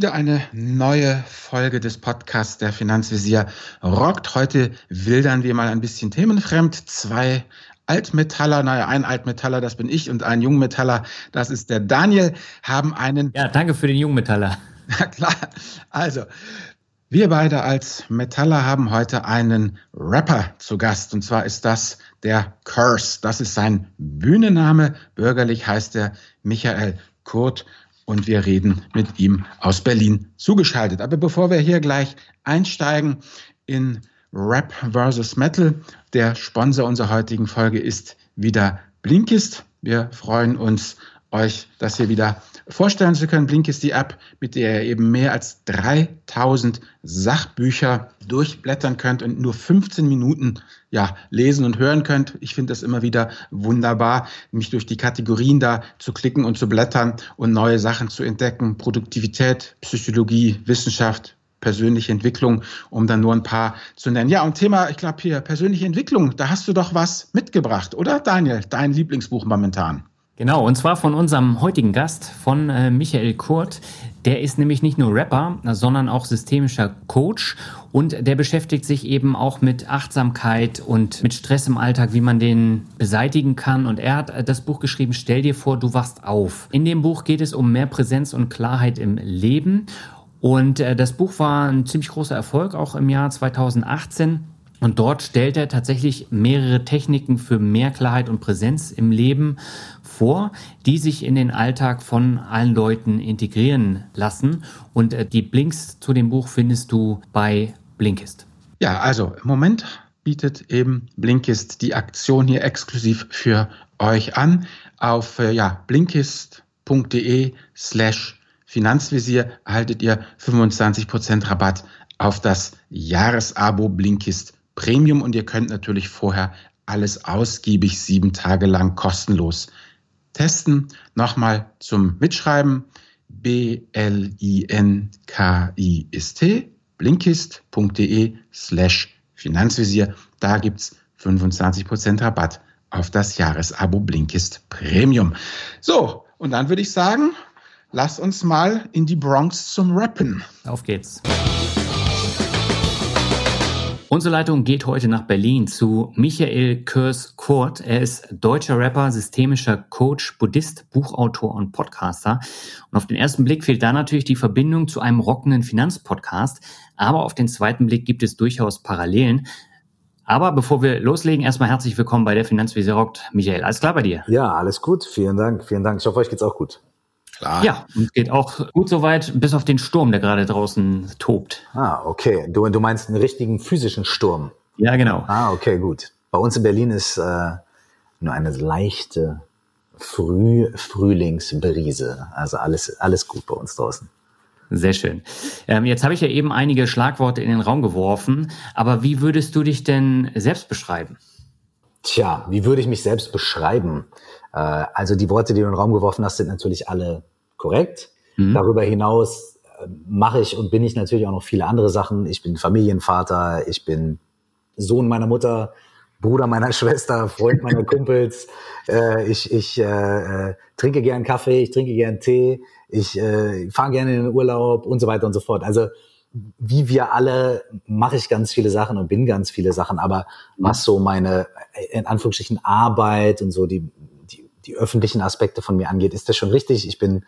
wieder eine neue Folge des Podcasts der Finanzvisier rockt. Heute wildern wir mal ein bisschen themenfremd. Zwei Altmetaller, naja, ein Altmetaller, das bin ich, und ein Jungmetaller, das ist der Daniel, haben einen. Ja, danke für den Jungmetaller. Ja, klar. Also, wir beide als Metaller haben heute einen Rapper zu Gast. Und zwar ist das der Curse. Das ist sein Bühnenname. Bürgerlich heißt er Michael Kurt. Und wir reden mit ihm aus Berlin zugeschaltet. Aber bevor wir hier gleich einsteigen in Rap versus Metal, der Sponsor unserer heutigen Folge ist wieder Blinkist. Wir freuen uns, euch das hier wieder vorstellen zu können. Blink ist die App, mit der ihr eben mehr als 3000 Sachbücher durchblättern könnt und nur 15 Minuten ja, lesen und hören könnt. Ich finde das immer wieder wunderbar, mich durch die Kategorien da zu klicken und zu blättern und neue Sachen zu entdecken. Produktivität, Psychologie, Wissenschaft, persönliche Entwicklung, um dann nur ein paar zu nennen. Ja, und Thema, ich glaube hier, persönliche Entwicklung, da hast du doch was mitgebracht, oder Daniel? Dein Lieblingsbuch momentan. Genau, und zwar von unserem heutigen Gast, von äh, Michael Kurt. Der ist nämlich nicht nur Rapper, sondern auch systemischer Coach und der beschäftigt sich eben auch mit Achtsamkeit und mit Stress im Alltag, wie man den beseitigen kann. Und er hat äh, das Buch geschrieben, Stell dir vor, du wachst auf. In dem Buch geht es um mehr Präsenz und Klarheit im Leben. Und äh, das Buch war ein ziemlich großer Erfolg, auch im Jahr 2018. Und dort stellt er tatsächlich mehrere Techniken für mehr Klarheit und Präsenz im Leben vor, die sich in den Alltag von allen Leuten integrieren lassen. Und äh, die Blinks zu dem Buch findest du bei Blinkist. Ja, also im Moment bietet eben Blinkist die Aktion hier exklusiv für euch an. Auf äh, ja, blinkist.de slash Finanzvisier erhaltet ihr 25% Rabatt auf das Jahresabo Blinkist Premium und ihr könnt natürlich vorher alles ausgiebig sieben Tage lang kostenlos testen. Nochmal zum Mitschreiben. B-L-I-N-K-I-S-T, blinkist.de slash Finanzvisier. Da gibt's 25% Rabatt auf das Jahresabo Blinkist Premium. So, und dann würde ich sagen, lass uns mal in die Bronx zum Rappen. Auf geht's. Unsere Leitung geht heute nach Berlin zu Michael Körs Kurt. Er ist deutscher Rapper, systemischer Coach, Buddhist, Buchautor und Podcaster. Und auf den ersten Blick fehlt da natürlich die Verbindung zu einem rockenden Finanzpodcast. Aber auf den zweiten Blick gibt es durchaus Parallelen. Aber bevor wir loslegen, erstmal herzlich willkommen bei der Finanzvisier rockt. Michael, alles klar bei dir? Ja, alles gut. Vielen Dank. Vielen Dank. Ich hoffe, euch geht's auch gut. Klar. Ja, und geht auch gut soweit, bis auf den Sturm, der gerade draußen tobt. Ah, okay. Du, du meinst einen richtigen physischen Sturm? Ja, genau. Ah, okay, gut. Bei uns in Berlin ist äh, nur eine leichte Früh Frühlingsbrise. Also alles, alles gut bei uns draußen. Sehr schön. Ähm, jetzt habe ich ja eben einige Schlagworte in den Raum geworfen, aber wie würdest du dich denn selbst beschreiben? Tja, wie würde ich mich selbst beschreiben? Äh, also die Worte, die du in den Raum geworfen hast, sind natürlich alle korrekt. Mhm. Darüber hinaus äh, mache ich und bin ich natürlich auch noch viele andere Sachen. Ich bin Familienvater, ich bin Sohn meiner Mutter, Bruder meiner Schwester, Freund meiner Kumpels. Äh, ich ich äh, äh, trinke gern Kaffee, ich trinke gern Tee, ich äh, fahre gerne in den Urlaub und so weiter und so fort. Also wie wir alle mache ich ganz viele Sachen und bin ganz viele Sachen, aber was so meine in Anführungsstrichen Arbeit und so die die öffentlichen Aspekte von mir angeht, ist das schon richtig. Ich bin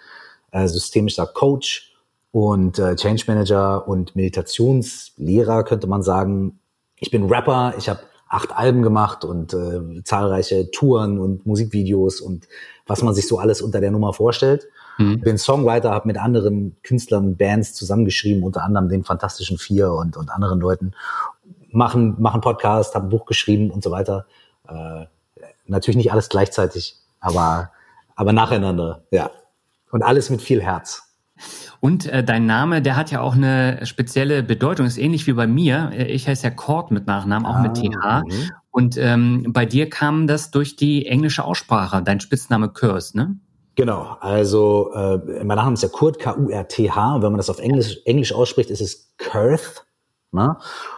äh, systemischer Coach und äh, Change Manager und Meditationslehrer, könnte man sagen. Ich bin Rapper, ich habe acht Alben gemacht und äh, zahlreiche Touren und Musikvideos und was man sich so alles unter der Nummer vorstellt. Mhm. Bin Songwriter, habe mit anderen Künstlern, Bands zusammengeschrieben, unter anderem den Fantastischen Vier und, und anderen Leuten. Machen, machen Podcast, habe ein Buch geschrieben und so weiter. Äh, natürlich nicht alles gleichzeitig, aber, aber nacheinander, ja. Und alles mit viel Herz. Und äh, dein Name, der hat ja auch eine spezielle Bedeutung. Ist ähnlich wie bei mir. Äh, ich heiße ja Cord mit Nachnamen, auch ah, mit TH. Mhm. Und ähm, bei dir kam das durch die englische Aussprache, dein Spitzname Curse, ne? Genau, also äh, mein Name ist ja Kurt, K-U-R-T-H. Und wenn man das auf Englisch, Englisch ausspricht, ist es Kurth. Ne?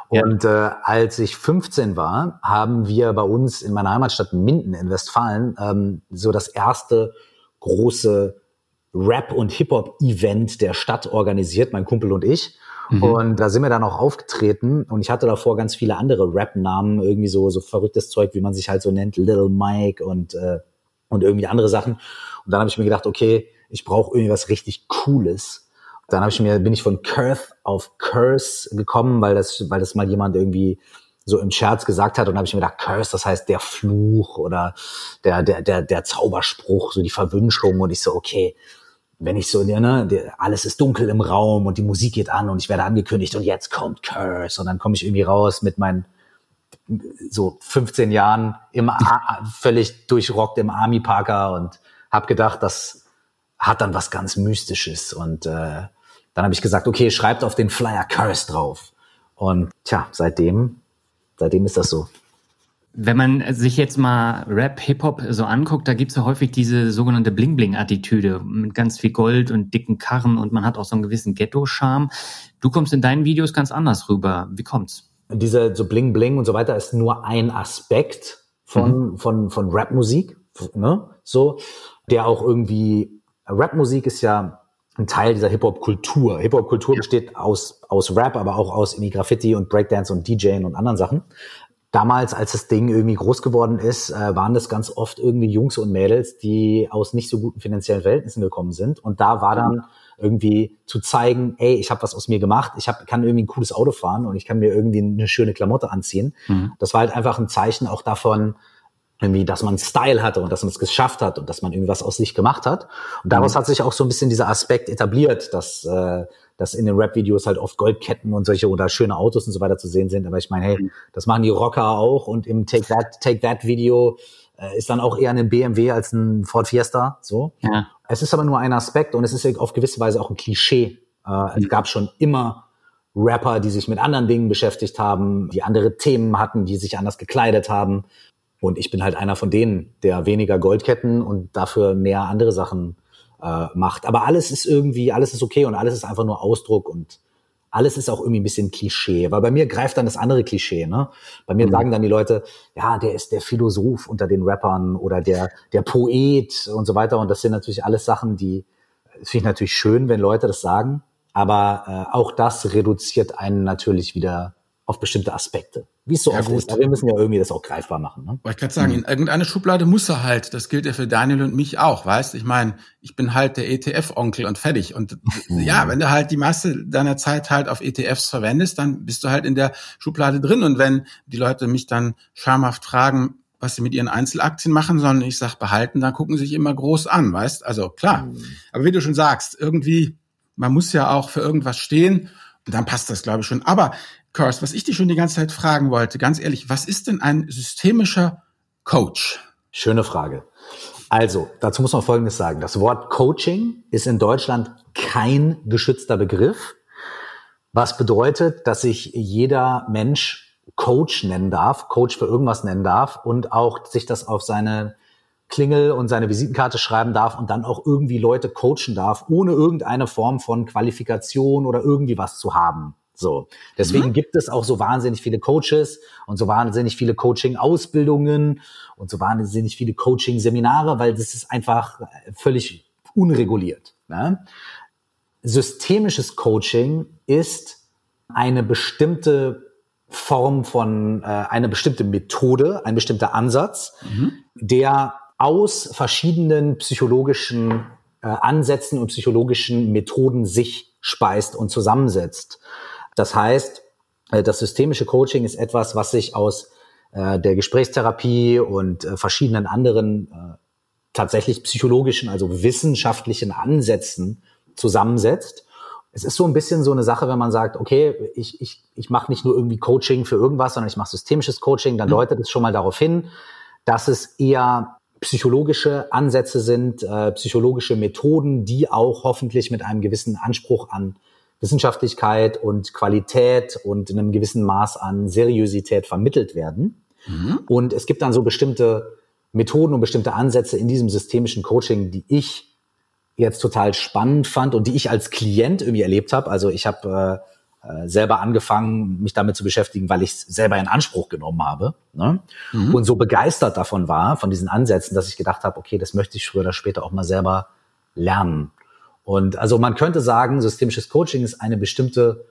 Und ja. äh, als ich 15 war, haben wir bei uns in meiner Heimatstadt Minden in Westfalen ähm, so das erste große Rap- und Hip-Hop-Event der Stadt organisiert, mein Kumpel und ich. Mhm. Und da sind wir dann auch aufgetreten und ich hatte davor ganz viele andere Rap-Namen, irgendwie so, so verrücktes Zeug, wie man sich halt so nennt, Little Mike und, äh, und irgendwie andere Sachen. Und dann habe ich mir gedacht, okay, ich brauche irgendwie was richtig Cooles. Dann habe ich mir, bin ich von Curth auf Curse gekommen, weil das, weil das mal jemand irgendwie so im Scherz gesagt hat. Und habe ich mir gedacht, Curse, das heißt der Fluch oder der, der, der, der Zauberspruch, so die Verwünschung. Und ich so, okay, wenn ich so, ne, alles ist dunkel im Raum und die Musik geht an und ich werde angekündigt und jetzt kommt Curse. Und dann komme ich irgendwie raus mit meinen so 15 Jahren im völlig durchrockt im Army Parker und habe gedacht, das hat dann was ganz Mystisches. Und äh, dann habe ich gesagt, okay, schreibt auf den Flyer Curse drauf und tja, seitdem seitdem ist das so. Wenn man sich jetzt mal Rap, Hip-Hop so anguckt, da gibt's ja häufig diese sogenannte Bling-Bling-Attitüde mit ganz viel Gold und dicken Karren und man hat auch so einen gewissen Ghetto-Charme. Du kommst in deinen Videos ganz anders rüber. Wie kommt's? Diese so Bling-Bling und so weiter ist nur ein Aspekt von, mhm. von, von Rap-Musik, ne? So, der auch irgendwie, Rap-Musik ist ja ein Teil dieser Hip-Hop-Kultur. Hip-Hop-Kultur ja. besteht aus, aus Rap, aber auch aus irgendwie Graffiti und Breakdance und DJing und anderen Sachen damals, als das Ding irgendwie groß geworden ist, äh, waren das ganz oft irgendwie Jungs und Mädels, die aus nicht so guten finanziellen Verhältnissen gekommen sind. Und da war dann irgendwie zu zeigen, ey, ich habe was aus mir gemacht, ich hab, kann irgendwie ein cooles Auto fahren und ich kann mir irgendwie eine schöne Klamotte anziehen. Mhm. Das war halt einfach ein Zeichen auch davon, irgendwie, dass man Style hatte und dass man es geschafft hat und dass man irgendwie was aus sich gemacht hat. Und daraus mhm. hat sich auch so ein bisschen dieser Aspekt etabliert, dass äh, dass in den Rap-Videos halt oft Goldketten und solche oder schöne Autos und so weiter zu sehen sind. Aber ich meine, hey, das machen die Rocker auch und im Take That, Take That Video äh, ist dann auch eher ein BMW als ein Ford Fiesta. So. Ja. Es ist aber nur ein Aspekt und es ist auf gewisse Weise auch ein Klischee. Äh, es gab schon immer Rapper, die sich mit anderen Dingen beschäftigt haben, die andere Themen hatten, die sich anders gekleidet haben. Und ich bin halt einer von denen, der weniger Goldketten und dafür mehr andere Sachen äh, macht. Aber alles ist irgendwie, alles ist okay und alles ist einfach nur Ausdruck und alles ist auch irgendwie ein bisschen Klischee, weil bei mir greift dann das andere Klischee. Ne? Bei mir mhm. sagen dann die Leute, ja, der ist der Philosoph unter den Rappern oder der der Poet und so weiter. Und das sind natürlich alles Sachen, die finde ich natürlich schön, wenn Leute das sagen. Aber äh, auch das reduziert einen natürlich wieder auf bestimmte Aspekte. Wie es so ja, oft gut. ist. Aber wir müssen ja irgendwie das auch greifbar machen. Ne? Wollte ich gerade sagen, mhm. in irgendeine Schublade muss er halt. Das gilt ja für Daniel und mich auch, weißt? Ich meine, ich bin halt der ETF-Onkel und fertig. Und mhm. ja, wenn du halt die Masse deiner Zeit halt auf ETFs verwendest, dann bist du halt in der Schublade drin. Und wenn die Leute mich dann schamhaft fragen, was sie mit ihren Einzelaktien machen, sondern ich sag behalten, dann gucken sie sich immer groß an, weißt? Also klar. Mhm. Aber wie du schon sagst, irgendwie, man muss ja auch für irgendwas stehen. Und dann passt das, glaube ich, schon. Aber Kurs, was ich dich schon die ganze Zeit fragen wollte, ganz ehrlich, was ist denn ein systemischer Coach? Schöne Frage. Also, dazu muss man Folgendes sagen. Das Wort Coaching ist in Deutschland kein geschützter Begriff, was bedeutet, dass sich jeder Mensch Coach nennen darf, Coach für irgendwas nennen darf und auch sich das auf seine Klingel und seine Visitenkarte schreiben darf und dann auch irgendwie Leute coachen darf, ohne irgendeine Form von Qualifikation oder irgendwie was zu haben. So. Deswegen mhm. gibt es auch so wahnsinnig viele Coaches und so wahnsinnig viele Coaching-Ausbildungen und so wahnsinnig viele Coaching-Seminare, weil das ist einfach völlig unreguliert. Ne? Systemisches Coaching ist eine bestimmte Form von, äh, eine bestimmte Methode, ein bestimmter Ansatz, mhm. der aus verschiedenen psychologischen äh, Ansätzen und psychologischen Methoden sich speist und zusammensetzt. Das heißt, äh, das systemische Coaching ist etwas, was sich aus äh, der Gesprächstherapie und äh, verschiedenen anderen tatsächlich psychologischen, also wissenschaftlichen Ansätzen zusammensetzt. Es ist so ein bisschen so eine Sache, wenn man sagt, okay, ich, ich, ich mache nicht nur irgendwie Coaching für irgendwas, sondern ich mache systemisches Coaching, dann mhm. deutet es schon mal darauf hin, dass es eher psychologische Ansätze sind, äh, psychologische Methoden, die auch hoffentlich mit einem gewissen Anspruch an Wissenschaftlichkeit und Qualität und in einem gewissen Maß an Seriosität vermittelt werden. Mhm. Und es gibt dann so bestimmte Methoden und bestimmte Ansätze in diesem systemischen Coaching, die ich jetzt total spannend fand und die ich als Klient irgendwie erlebt habe. Also ich habe äh, äh, selber angefangen, mich damit zu beschäftigen, weil ich es selber in Anspruch genommen habe ne? Mhm. und so begeistert davon war, von diesen Ansätzen, dass ich gedacht habe, okay, das möchte ich früher oder später auch mal selber lernen. Und also man könnte sagen, systemisches Coaching ist eine bestimmte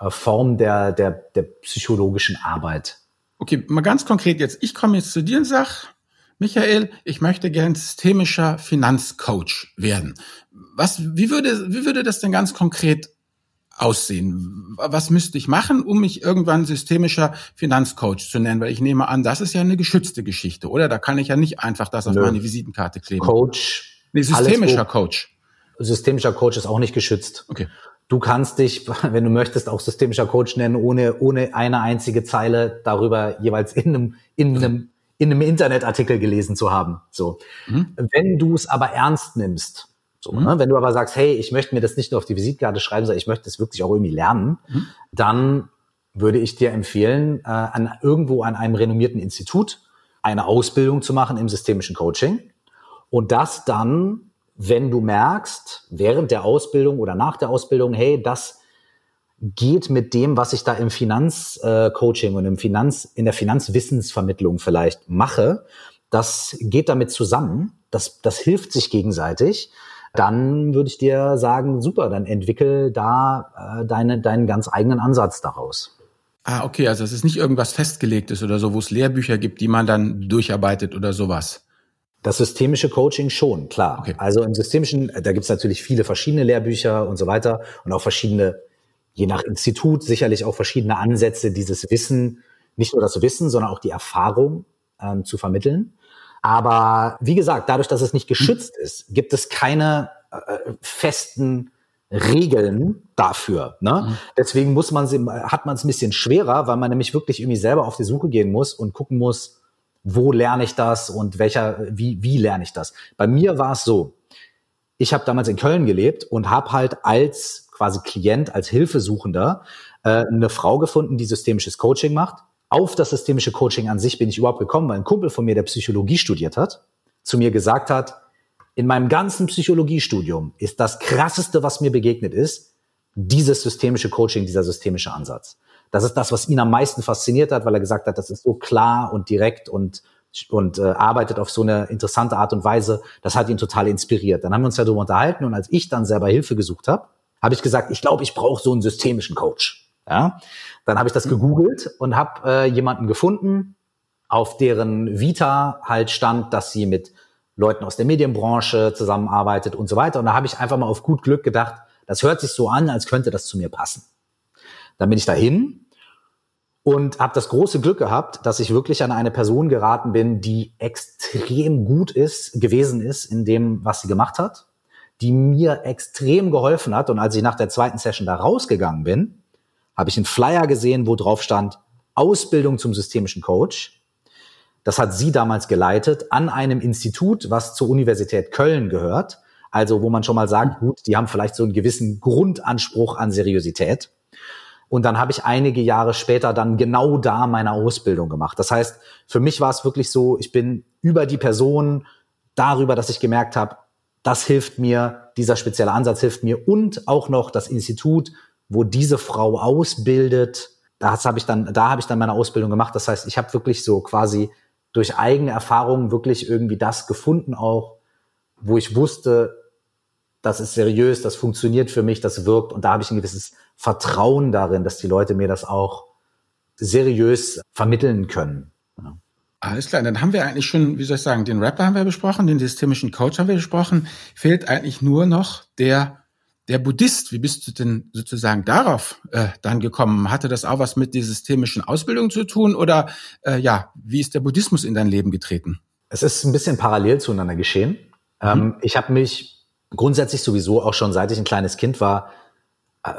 äh, Form der, der, der psychologischen Arbeit. Okay, mal ganz konkret jetzt. Ich komme jetzt zu dir und sag, Michael, ich möchte gern systemischer Finanzcoach werden. Was, wie würde, wie würde das denn ganz konkret aussehen? Was müsste ich machen, um mich irgendwann systemischer Finanzcoach zu nennen? Weil ich nehme an, das ist ja eine geschützte Geschichte, oder? Da kann ich ja nicht einfach das auf Nö. meine Visitenkarte kleben. Coach. Nee, systemischer Coach. Systemischer Coach ist auch nicht geschützt. Okay. Du kannst dich, wenn du möchtest, auch systemischer Coach nennen, ohne, ohne eine einzige Zeile darüber jeweils in einem, in einem, in einem Internetartikel gelesen zu haben. So. Mhm. Wenn du es aber ernst nimmst, so, mhm. ne? wenn du aber sagst, hey, ich möchte mir das nicht nur auf die Visitkarte schreiben, sondern ich möchte es wirklich auch irgendwie lernen, mhm. dann würde ich dir empfehlen, äh, an irgendwo an einem renommierten Institut eine Ausbildung zu machen im systemischen Coaching und das dann wenn du merkst, während der Ausbildung oder nach der Ausbildung, hey, das geht mit dem, was ich da im Finanzcoaching und im Finanz, in der Finanzwissensvermittlung vielleicht mache, das geht damit zusammen, das, das hilft sich gegenseitig, dann würde ich dir sagen, super, dann entwickel da äh, deine, deinen ganz eigenen Ansatz daraus. Ah, okay, also es ist nicht irgendwas Festgelegtes oder so, wo es Lehrbücher gibt, die man dann durcharbeitet oder sowas. Das systemische Coaching schon, klar. Okay. Also im systemischen, da gibt's natürlich viele verschiedene Lehrbücher und so weiter und auch verschiedene, je nach Institut, sicherlich auch verschiedene Ansätze, dieses Wissen, nicht nur das Wissen, sondern auch die Erfahrung ähm, zu vermitteln. Aber wie gesagt, dadurch, dass es nicht geschützt ist, gibt es keine äh, festen Regeln dafür. Ne? Mhm. Deswegen muss man hat man es ein bisschen schwerer, weil man nämlich wirklich irgendwie selber auf die Suche gehen muss und gucken muss, wo lerne ich das und welcher, wie, wie lerne ich das? Bei mir war es so, ich habe damals in Köln gelebt und habe halt als quasi Klient, als Hilfesuchender äh, eine Frau gefunden, die systemisches Coaching macht. Auf das systemische Coaching an sich bin ich überhaupt gekommen, weil ein Kumpel von mir, der Psychologie studiert hat, zu mir gesagt hat, in meinem ganzen Psychologiestudium ist das krasseste, was mir begegnet ist, dieses systemische Coaching, dieser systemische Ansatz. Das ist das, was ihn am meisten fasziniert hat, weil er gesagt hat, das ist so klar und direkt und und äh, arbeitet auf so eine interessante Art und Weise. Das hat ihn total inspiriert. Dann haben wir uns ja darüber unterhalten und als ich dann selber Hilfe gesucht habe, habe ich gesagt, ich glaube, ich brauche so einen systemischen Coach. Ja, dann habe ich das gegoogelt und habe äh, jemanden gefunden, auf deren Vita halt stand, dass sie mit Leuten aus der Medienbranche zusammenarbeitet und so weiter. Und da habe ich einfach mal auf gut Glück gedacht, das hört sich so an, als könnte das zu mir passen. Dann bin ich dahin und habe das große Glück gehabt, dass ich wirklich an eine Person geraten bin, die extrem gut ist, gewesen ist in dem, was sie gemacht hat, die mir extrem geholfen hat. Und als ich nach der zweiten Session da rausgegangen bin, habe ich einen Flyer gesehen, wo drauf stand Ausbildung zum systemischen Coach. Das hat sie damals geleitet an einem Institut, was zur Universität Köln gehört. Also wo man schon mal sagt, gut, die haben vielleicht so einen gewissen Grundanspruch an Seriosität. Und dann habe ich einige Jahre später dann genau da meine Ausbildung gemacht. Das heißt, für mich war es wirklich so, ich bin über die Person darüber, dass ich gemerkt habe, das hilft mir, dieser spezielle Ansatz hilft mir und auch noch das Institut, wo diese Frau ausbildet, das habe ich dann, da habe ich dann meine Ausbildung gemacht. Das heißt, ich habe wirklich so quasi durch eigene Erfahrungen wirklich irgendwie das gefunden auch, wo ich wusste, das ist seriös, das funktioniert für mich, das wirkt und da habe ich ein gewisses Vertrauen darin, dass die Leute mir das auch seriös vermitteln können. Ja. Alles klar, dann haben wir eigentlich schon, wie soll ich sagen, den Rapper haben wir besprochen, den systemischen Coach haben wir besprochen. Fehlt eigentlich nur noch der der Buddhist. Wie bist du denn sozusagen darauf äh, dann gekommen? Hatte das auch was mit der systemischen Ausbildung zu tun oder äh, ja, wie ist der Buddhismus in dein Leben getreten? Es ist ein bisschen parallel zueinander geschehen. Mhm. Ähm, ich habe mich grundsätzlich sowieso auch schon seit ich ein kleines Kind war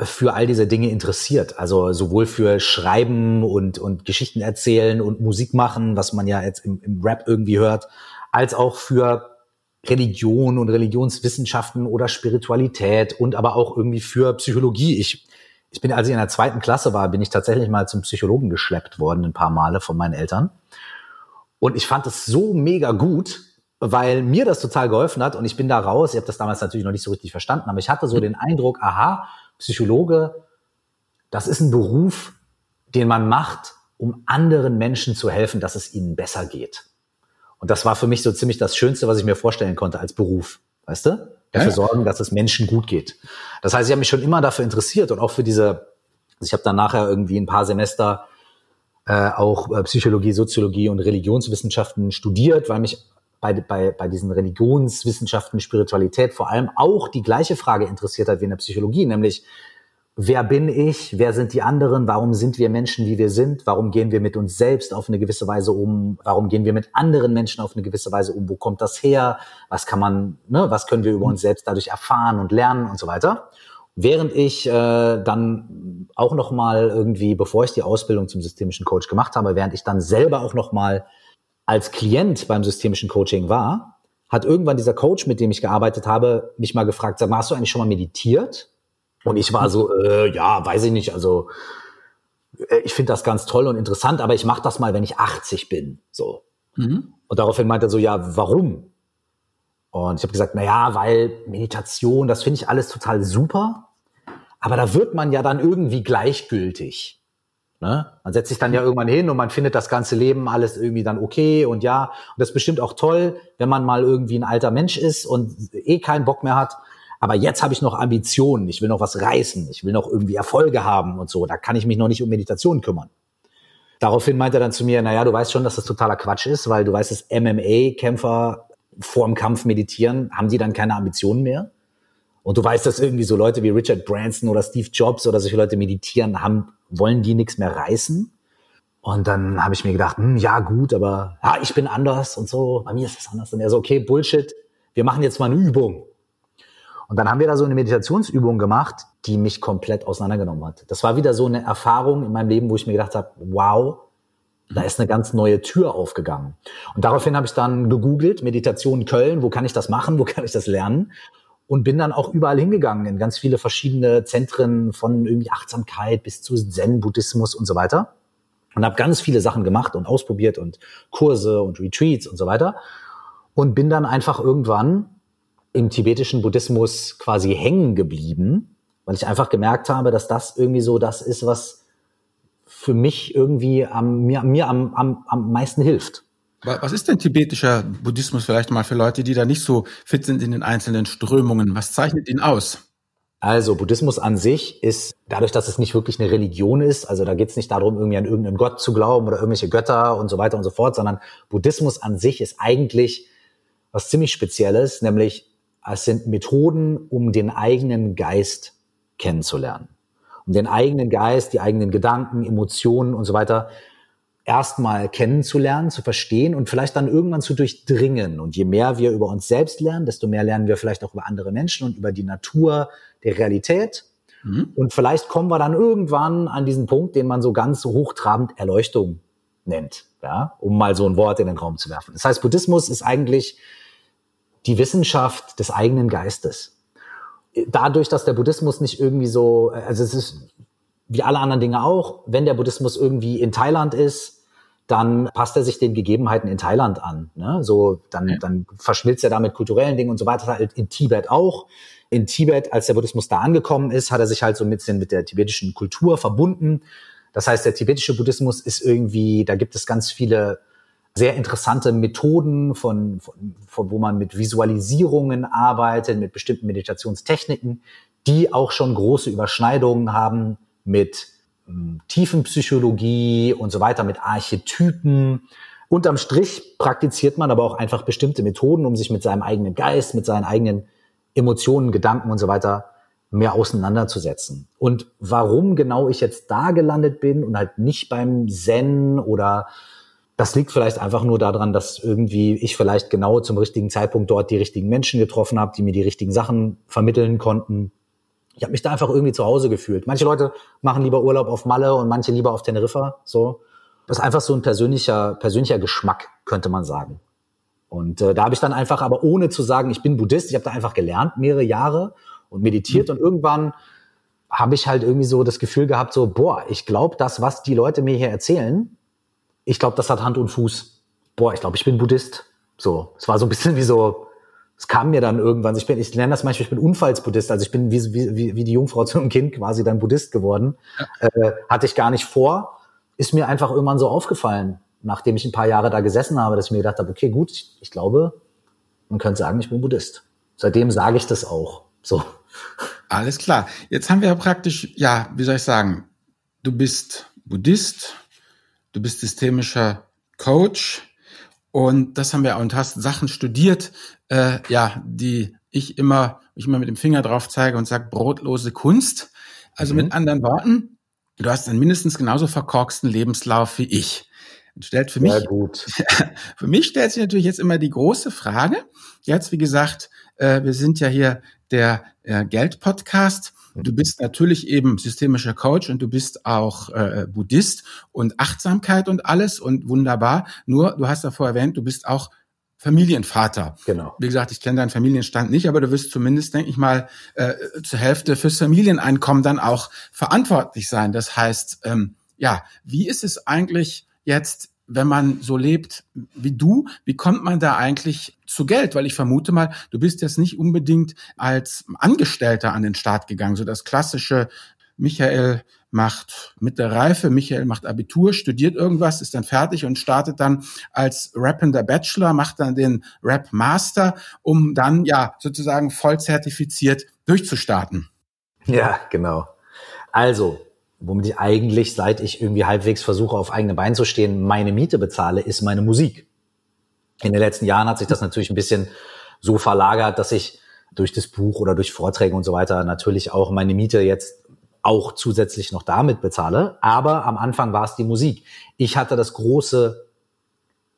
für all diese Dinge interessiert. Also sowohl für Schreiben und, und Geschichten erzählen und Musik machen, was man ja jetzt im, im Rap irgendwie hört, als auch für Religion und Religionswissenschaften oder Spiritualität und aber auch irgendwie für Psychologie. Ich, ich bin, als ich in der zweiten Klasse war, bin ich tatsächlich mal zum Psychologen geschleppt worden, ein paar Male von meinen Eltern. Und ich fand es so mega gut, weil mir das total geholfen hat und ich bin da raus. Ich habe das damals natürlich noch nicht so richtig verstanden, aber ich hatte so den Eindruck, aha, Psychologe, das ist ein Beruf, den man macht, um anderen Menschen zu helfen, dass es ihnen besser geht. Und das war für mich so ziemlich das Schönste, was ich mir vorstellen konnte als Beruf, weißt du? dafür ja. sorgen, dass es Menschen gut geht. Das heißt, ich habe mich schon immer dafür interessiert und auch für diese, also ich habe dann nachher irgendwie ein paar Semester äh, auch äh, Psychologie, Soziologie und Religionswissenschaften studiert, weil mich bei, bei, bei diesen Religionswissenschaften, Spiritualität vor allem auch die gleiche Frage interessiert hat wie in der Psychologie, nämlich wer bin ich, wer sind die anderen, warum sind wir Menschen, wie wir sind, warum gehen wir mit uns selbst auf eine gewisse Weise um, warum gehen wir mit anderen Menschen auf eine gewisse Weise um, wo kommt das her, was kann man, ne, was können wir über uns selbst dadurch erfahren und lernen und so weiter. Während ich äh, dann auch noch mal irgendwie, bevor ich die Ausbildung zum systemischen Coach gemacht habe, während ich dann selber auch noch mal als Klient beim systemischen Coaching war, hat irgendwann dieser Coach, mit dem ich gearbeitet habe, mich mal gefragt, sag mal, hast du eigentlich schon mal meditiert? Und ich war so, äh, ja, weiß ich nicht, also äh, ich finde das ganz toll und interessant, aber ich mache das mal, wenn ich 80 bin. So. Mhm. Und daraufhin meinte er so, ja, warum? Und ich habe gesagt, na ja, weil Meditation, das finde ich alles total super, aber da wird man ja dann irgendwie gleichgültig. Ne? Man setzt sich dann ja irgendwann hin und man findet das ganze Leben alles irgendwie dann okay und ja, und das ist bestimmt auch toll, wenn man mal irgendwie ein alter Mensch ist und eh keinen Bock mehr hat, aber jetzt habe ich noch Ambitionen, ich will noch was reißen, ich will noch irgendwie Erfolge haben und so, da kann ich mich noch nicht um Meditation kümmern. Daraufhin meinte er dann zu mir, naja, du weißt schon, dass das totaler Quatsch ist, weil du weißt, dass MMA-Kämpfer vor dem Kampf meditieren, haben die dann keine Ambitionen mehr? Und du weißt, dass irgendwie so Leute wie Richard Branson oder Steve Jobs oder solche Leute meditieren, haben, wollen die nichts mehr reißen? Und dann habe ich mir gedacht, hm, ja gut, aber ja, ich bin anders und so, bei mir ist es anders. Und er so, okay, Bullshit, wir machen jetzt mal eine Übung. Und dann haben wir da so eine Meditationsübung gemacht, die mich komplett auseinandergenommen hat. Das war wieder so eine Erfahrung in meinem Leben, wo ich mir gedacht habe, wow, da ist eine ganz neue Tür aufgegangen. Und daraufhin habe ich dann gegoogelt, Meditation Köln, wo kann ich das machen, wo kann ich das lernen? Und bin dann auch überall hingegangen, in ganz viele verschiedene Zentren von irgendwie Achtsamkeit bis zu Zen-Buddhismus und so weiter. Und habe ganz viele Sachen gemacht und ausprobiert und Kurse und Retreats und so weiter. Und bin dann einfach irgendwann im tibetischen Buddhismus quasi hängen geblieben, weil ich einfach gemerkt habe, dass das irgendwie so das ist, was für mich irgendwie am, mir, mir am, am, am meisten hilft. Was ist denn tibetischer Buddhismus vielleicht mal für Leute, die da nicht so fit sind in den einzelnen Strömungen? Was zeichnet ihn aus? Also Buddhismus an sich ist, dadurch, dass es nicht wirklich eine Religion ist, also da geht es nicht darum, irgendwie an irgendeinen Gott zu glauben oder irgendwelche Götter und so weiter und so fort, sondern Buddhismus an sich ist eigentlich was ziemlich Spezielles, nämlich es sind Methoden, um den eigenen Geist kennenzulernen. Um den eigenen Geist, die eigenen Gedanken, Emotionen und so weiter erstmal kennenzulernen, zu verstehen und vielleicht dann irgendwann zu durchdringen. Und je mehr wir über uns selbst lernen, desto mehr lernen wir vielleicht auch über andere Menschen und über die Natur der Realität. Mhm. Und vielleicht kommen wir dann irgendwann an diesen Punkt, den man so ganz hochtrabend Erleuchtung nennt, ja, um mal so ein Wort in den Raum zu werfen. Das heißt, Buddhismus ist eigentlich die Wissenschaft des eigenen Geistes. Dadurch, dass der Buddhismus nicht irgendwie so, also es ist wie alle anderen Dinge auch, wenn der Buddhismus irgendwie in Thailand ist, dann passt er sich den Gegebenheiten in Thailand an. Ne? So, dann, ja. dann verschmilzt er da mit kulturellen Dingen und so weiter. Halt in Tibet auch. In Tibet, als der Buddhismus da angekommen ist, hat er sich halt so ein bisschen mit der tibetischen Kultur verbunden. Das heißt, der tibetische Buddhismus ist irgendwie, da gibt es ganz viele sehr interessante Methoden, von, von, von, wo man mit Visualisierungen arbeitet, mit bestimmten Meditationstechniken, die auch schon große Überschneidungen haben mit Tiefenpsychologie und so weiter, mit Archetypen. Unterm Strich praktiziert man aber auch einfach bestimmte Methoden, um sich mit seinem eigenen Geist, mit seinen eigenen Emotionen, Gedanken und so weiter mehr auseinanderzusetzen. Und warum genau ich jetzt da gelandet bin und halt nicht beim Zen oder das liegt vielleicht einfach nur daran, dass irgendwie ich vielleicht genau zum richtigen Zeitpunkt dort die richtigen Menschen getroffen habe, die mir die richtigen Sachen vermitteln konnten. Ich habe mich da einfach irgendwie zu Hause gefühlt. Manche Leute machen lieber Urlaub auf Malle und manche lieber auf Teneriffa. So, das ist einfach so ein persönlicher persönlicher Geschmack, könnte man sagen. Und äh, da habe ich dann einfach, aber ohne zu sagen, ich bin Buddhist, ich habe da einfach gelernt mehrere Jahre und meditiert mhm. und irgendwann habe ich halt irgendwie so das Gefühl gehabt, so boah, ich glaube, das, was die Leute mir hier erzählen, ich glaube, das hat Hand und Fuß. Boah, ich glaube, ich bin Buddhist. So, es war so ein bisschen wie so, es kam mir dann irgendwann. Ich bin, ich nenne das manchmal, ich bin Unfallsbuddhist. Also ich bin wie, wie, wie die Jungfrau zu einem Kind quasi dann Buddhist geworden. Ja. Äh, hatte ich gar nicht vor. Ist mir einfach irgendwann so aufgefallen, nachdem ich ein paar Jahre da gesessen habe, dass ich mir gedacht habe, okay, gut, ich, ich glaube, man könnte sagen, ich bin Buddhist. seitdem sage ich das auch. So. Alles klar. Jetzt haben wir praktisch, ja, wie soll ich sagen, du bist Buddhist, du bist systemischer Coach und das haben wir und hast Sachen studiert, äh, ja, die ich immer, ich immer mit dem Finger drauf zeige und sage brotlose Kunst. Also mhm. mit anderen Worten, du hast einen mindestens genauso verkorksten Lebenslauf wie ich. Und stellt für mich, gut. für mich stellt sich natürlich jetzt immer die große Frage. Jetzt, wie gesagt, äh, wir sind ja hier der äh, Geld-Podcast. Du bist natürlich eben systemischer Coach und du bist auch äh, Buddhist und Achtsamkeit und alles und wunderbar. Nur, du hast davor erwähnt, du bist auch Familienvater. Genau. Wie gesagt, ich kenne deinen Familienstand nicht, aber du wirst zumindest, denke ich mal, äh, zur Hälfte fürs Familieneinkommen dann auch verantwortlich sein. Das heißt, ähm, ja, wie ist es eigentlich jetzt, wenn man so lebt wie du, wie kommt man da eigentlich zu Geld? Weil ich vermute mal, du bist jetzt nicht unbedingt als Angestellter an den Start gegangen, so das klassische Michael macht mit der Reife, Michael macht Abitur, studiert irgendwas, ist dann fertig und startet dann als rappender Bachelor, macht dann den Rap Master, um dann ja sozusagen voll zertifiziert durchzustarten. Ja, genau. Also, womit ich eigentlich, seit ich irgendwie halbwegs versuche, auf eigene Beine zu stehen, meine Miete bezahle, ist meine Musik. In den letzten Jahren hat sich das natürlich ein bisschen so verlagert, dass ich durch das Buch oder durch Vorträge und so weiter natürlich auch meine Miete jetzt auch zusätzlich noch damit bezahle. Aber am Anfang war es die Musik. Ich hatte das große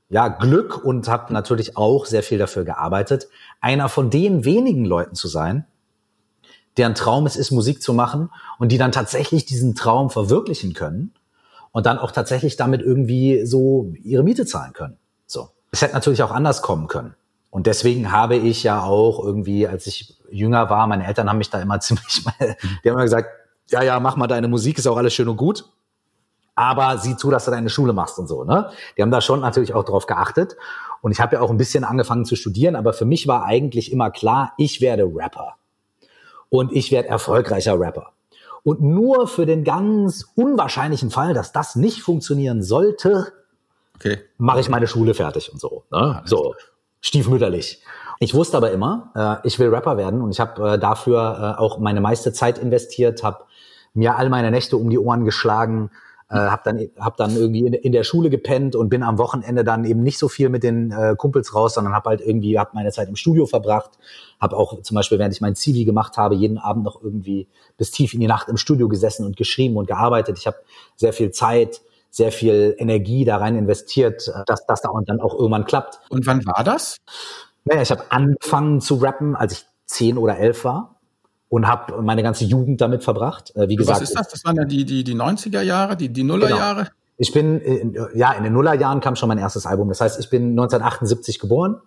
ja, Glück und habe natürlich auch sehr viel dafür gearbeitet, einer von den wenigen Leuten zu sein, deren Traum es ist, Musik zu machen und die dann tatsächlich diesen Traum verwirklichen können und dann auch tatsächlich damit irgendwie so ihre Miete zahlen können. So. Es hätte natürlich auch anders kommen können. Und deswegen habe ich ja auch irgendwie, als ich jünger war, meine Eltern haben mich da immer ziemlich mal, die haben immer gesagt, ja, ja, mach mal deine Musik, ist auch alles schön und gut. Aber sieh zu, dass du deine Schule machst und so, ne? Die haben da schon natürlich auch drauf geachtet. Und ich habe ja auch ein bisschen angefangen zu studieren, aber für mich war eigentlich immer klar, ich werde Rapper. Und ich werde erfolgreicher Rapper. Und nur für den ganz unwahrscheinlichen Fall, dass das nicht funktionieren sollte, okay. mache ich meine Schule fertig und so. Ne? So stiefmütterlich. Ich wusste aber immer, äh, ich will Rapper werden und ich habe äh, dafür äh, auch meine meiste Zeit investiert, habe mir all meine Nächte um die Ohren geschlagen, äh, habe dann hab dann irgendwie in, in, der Schule gepennt und bin am Wochenende dann eben nicht so viel mit den äh, Kumpels raus, sondern habe halt irgendwie hab meine Zeit im Studio verbracht, habe auch zum Beispiel während ich mein Zivi gemacht habe jeden Abend noch irgendwie bis tief in die Nacht im Studio gesessen und geschrieben und gearbeitet. Ich habe sehr viel Zeit sehr viel Energie da rein investiert, äh, dass das da und dann auch irgendwann klappt. Und wann war das? Naja, ich habe angefangen zu rappen, als ich zehn oder elf war und habe meine ganze Jugend damit verbracht. Äh, wie gesagt, was ist das? Das waren ja die, die, die 90er Jahre, die, die Nullerjahre? Genau. Ich bin, in, ja, in den Nullerjahren kam schon mein erstes Album. Das heißt, ich bin 1978 geboren.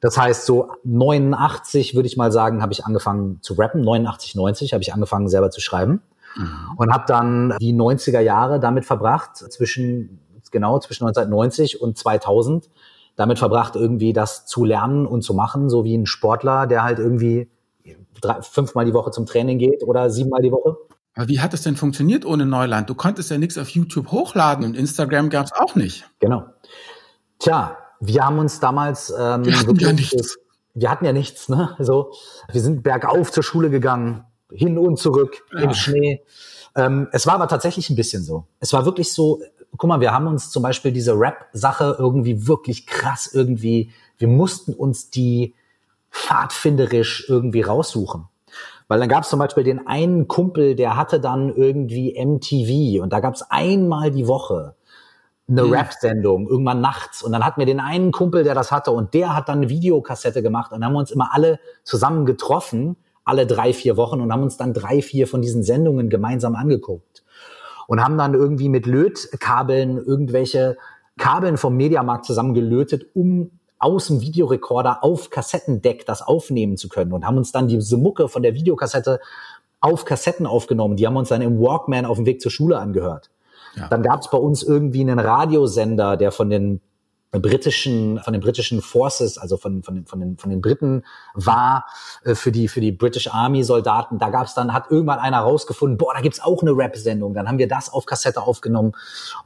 Das heißt, so 89 würde ich mal sagen, habe ich angefangen zu rappen. 89, 90 habe ich angefangen selber zu schreiben. Mhm. Und habe dann die 90er Jahre damit verbracht, zwischen, genau, zwischen 1990 und 2000, damit verbracht, irgendwie das zu lernen und zu machen, so wie ein Sportler, der halt irgendwie drei, fünfmal die Woche zum Training geht oder siebenmal die Woche. Aber wie hat es denn funktioniert ohne Neuland? Du konntest ja nichts auf YouTube hochladen und Instagram gab es auch nicht. Genau. Tja, wir haben uns damals. Ähm, wir hatten ja nichts. Wir hatten ja nichts, ne? So, wir sind bergauf zur Schule gegangen, hin und zurück ja. im Schnee. Ähm, es war aber tatsächlich ein bisschen so. Es war wirklich so. Guck mal, wir haben uns zum Beispiel diese Rap-Sache irgendwie wirklich krass irgendwie. Wir mussten uns die pfadfinderisch irgendwie raussuchen. Weil dann gab es zum Beispiel den einen Kumpel, der hatte dann irgendwie MTV und da gab es einmal die Woche eine mhm. Rap-Sendung, irgendwann nachts. Und dann hatten wir den einen Kumpel, der das hatte und der hat dann eine Videokassette gemacht und dann haben wir uns immer alle zusammen getroffen, alle drei, vier Wochen und haben uns dann drei, vier von diesen Sendungen gemeinsam angeguckt. Und haben dann irgendwie mit Lötkabeln irgendwelche Kabeln vom Mediamarkt zusammengelötet, um aus dem Videorekorder auf Kassettendeck das aufnehmen zu können und haben uns dann diese Mucke von der Videokassette auf Kassetten aufgenommen. Die haben uns dann im Walkman auf dem Weg zur Schule angehört. Ja. Dann gab es bei uns irgendwie einen Radiosender, der von den britischen, von den britischen Forces, also von, von, den, von, den, von den Briten war äh, für die, für die British Army Soldaten. Da gab es dann, hat irgendwann einer rausgefunden, boah, da gibt's auch eine Rap-Sendung. Dann haben wir das auf Kassette aufgenommen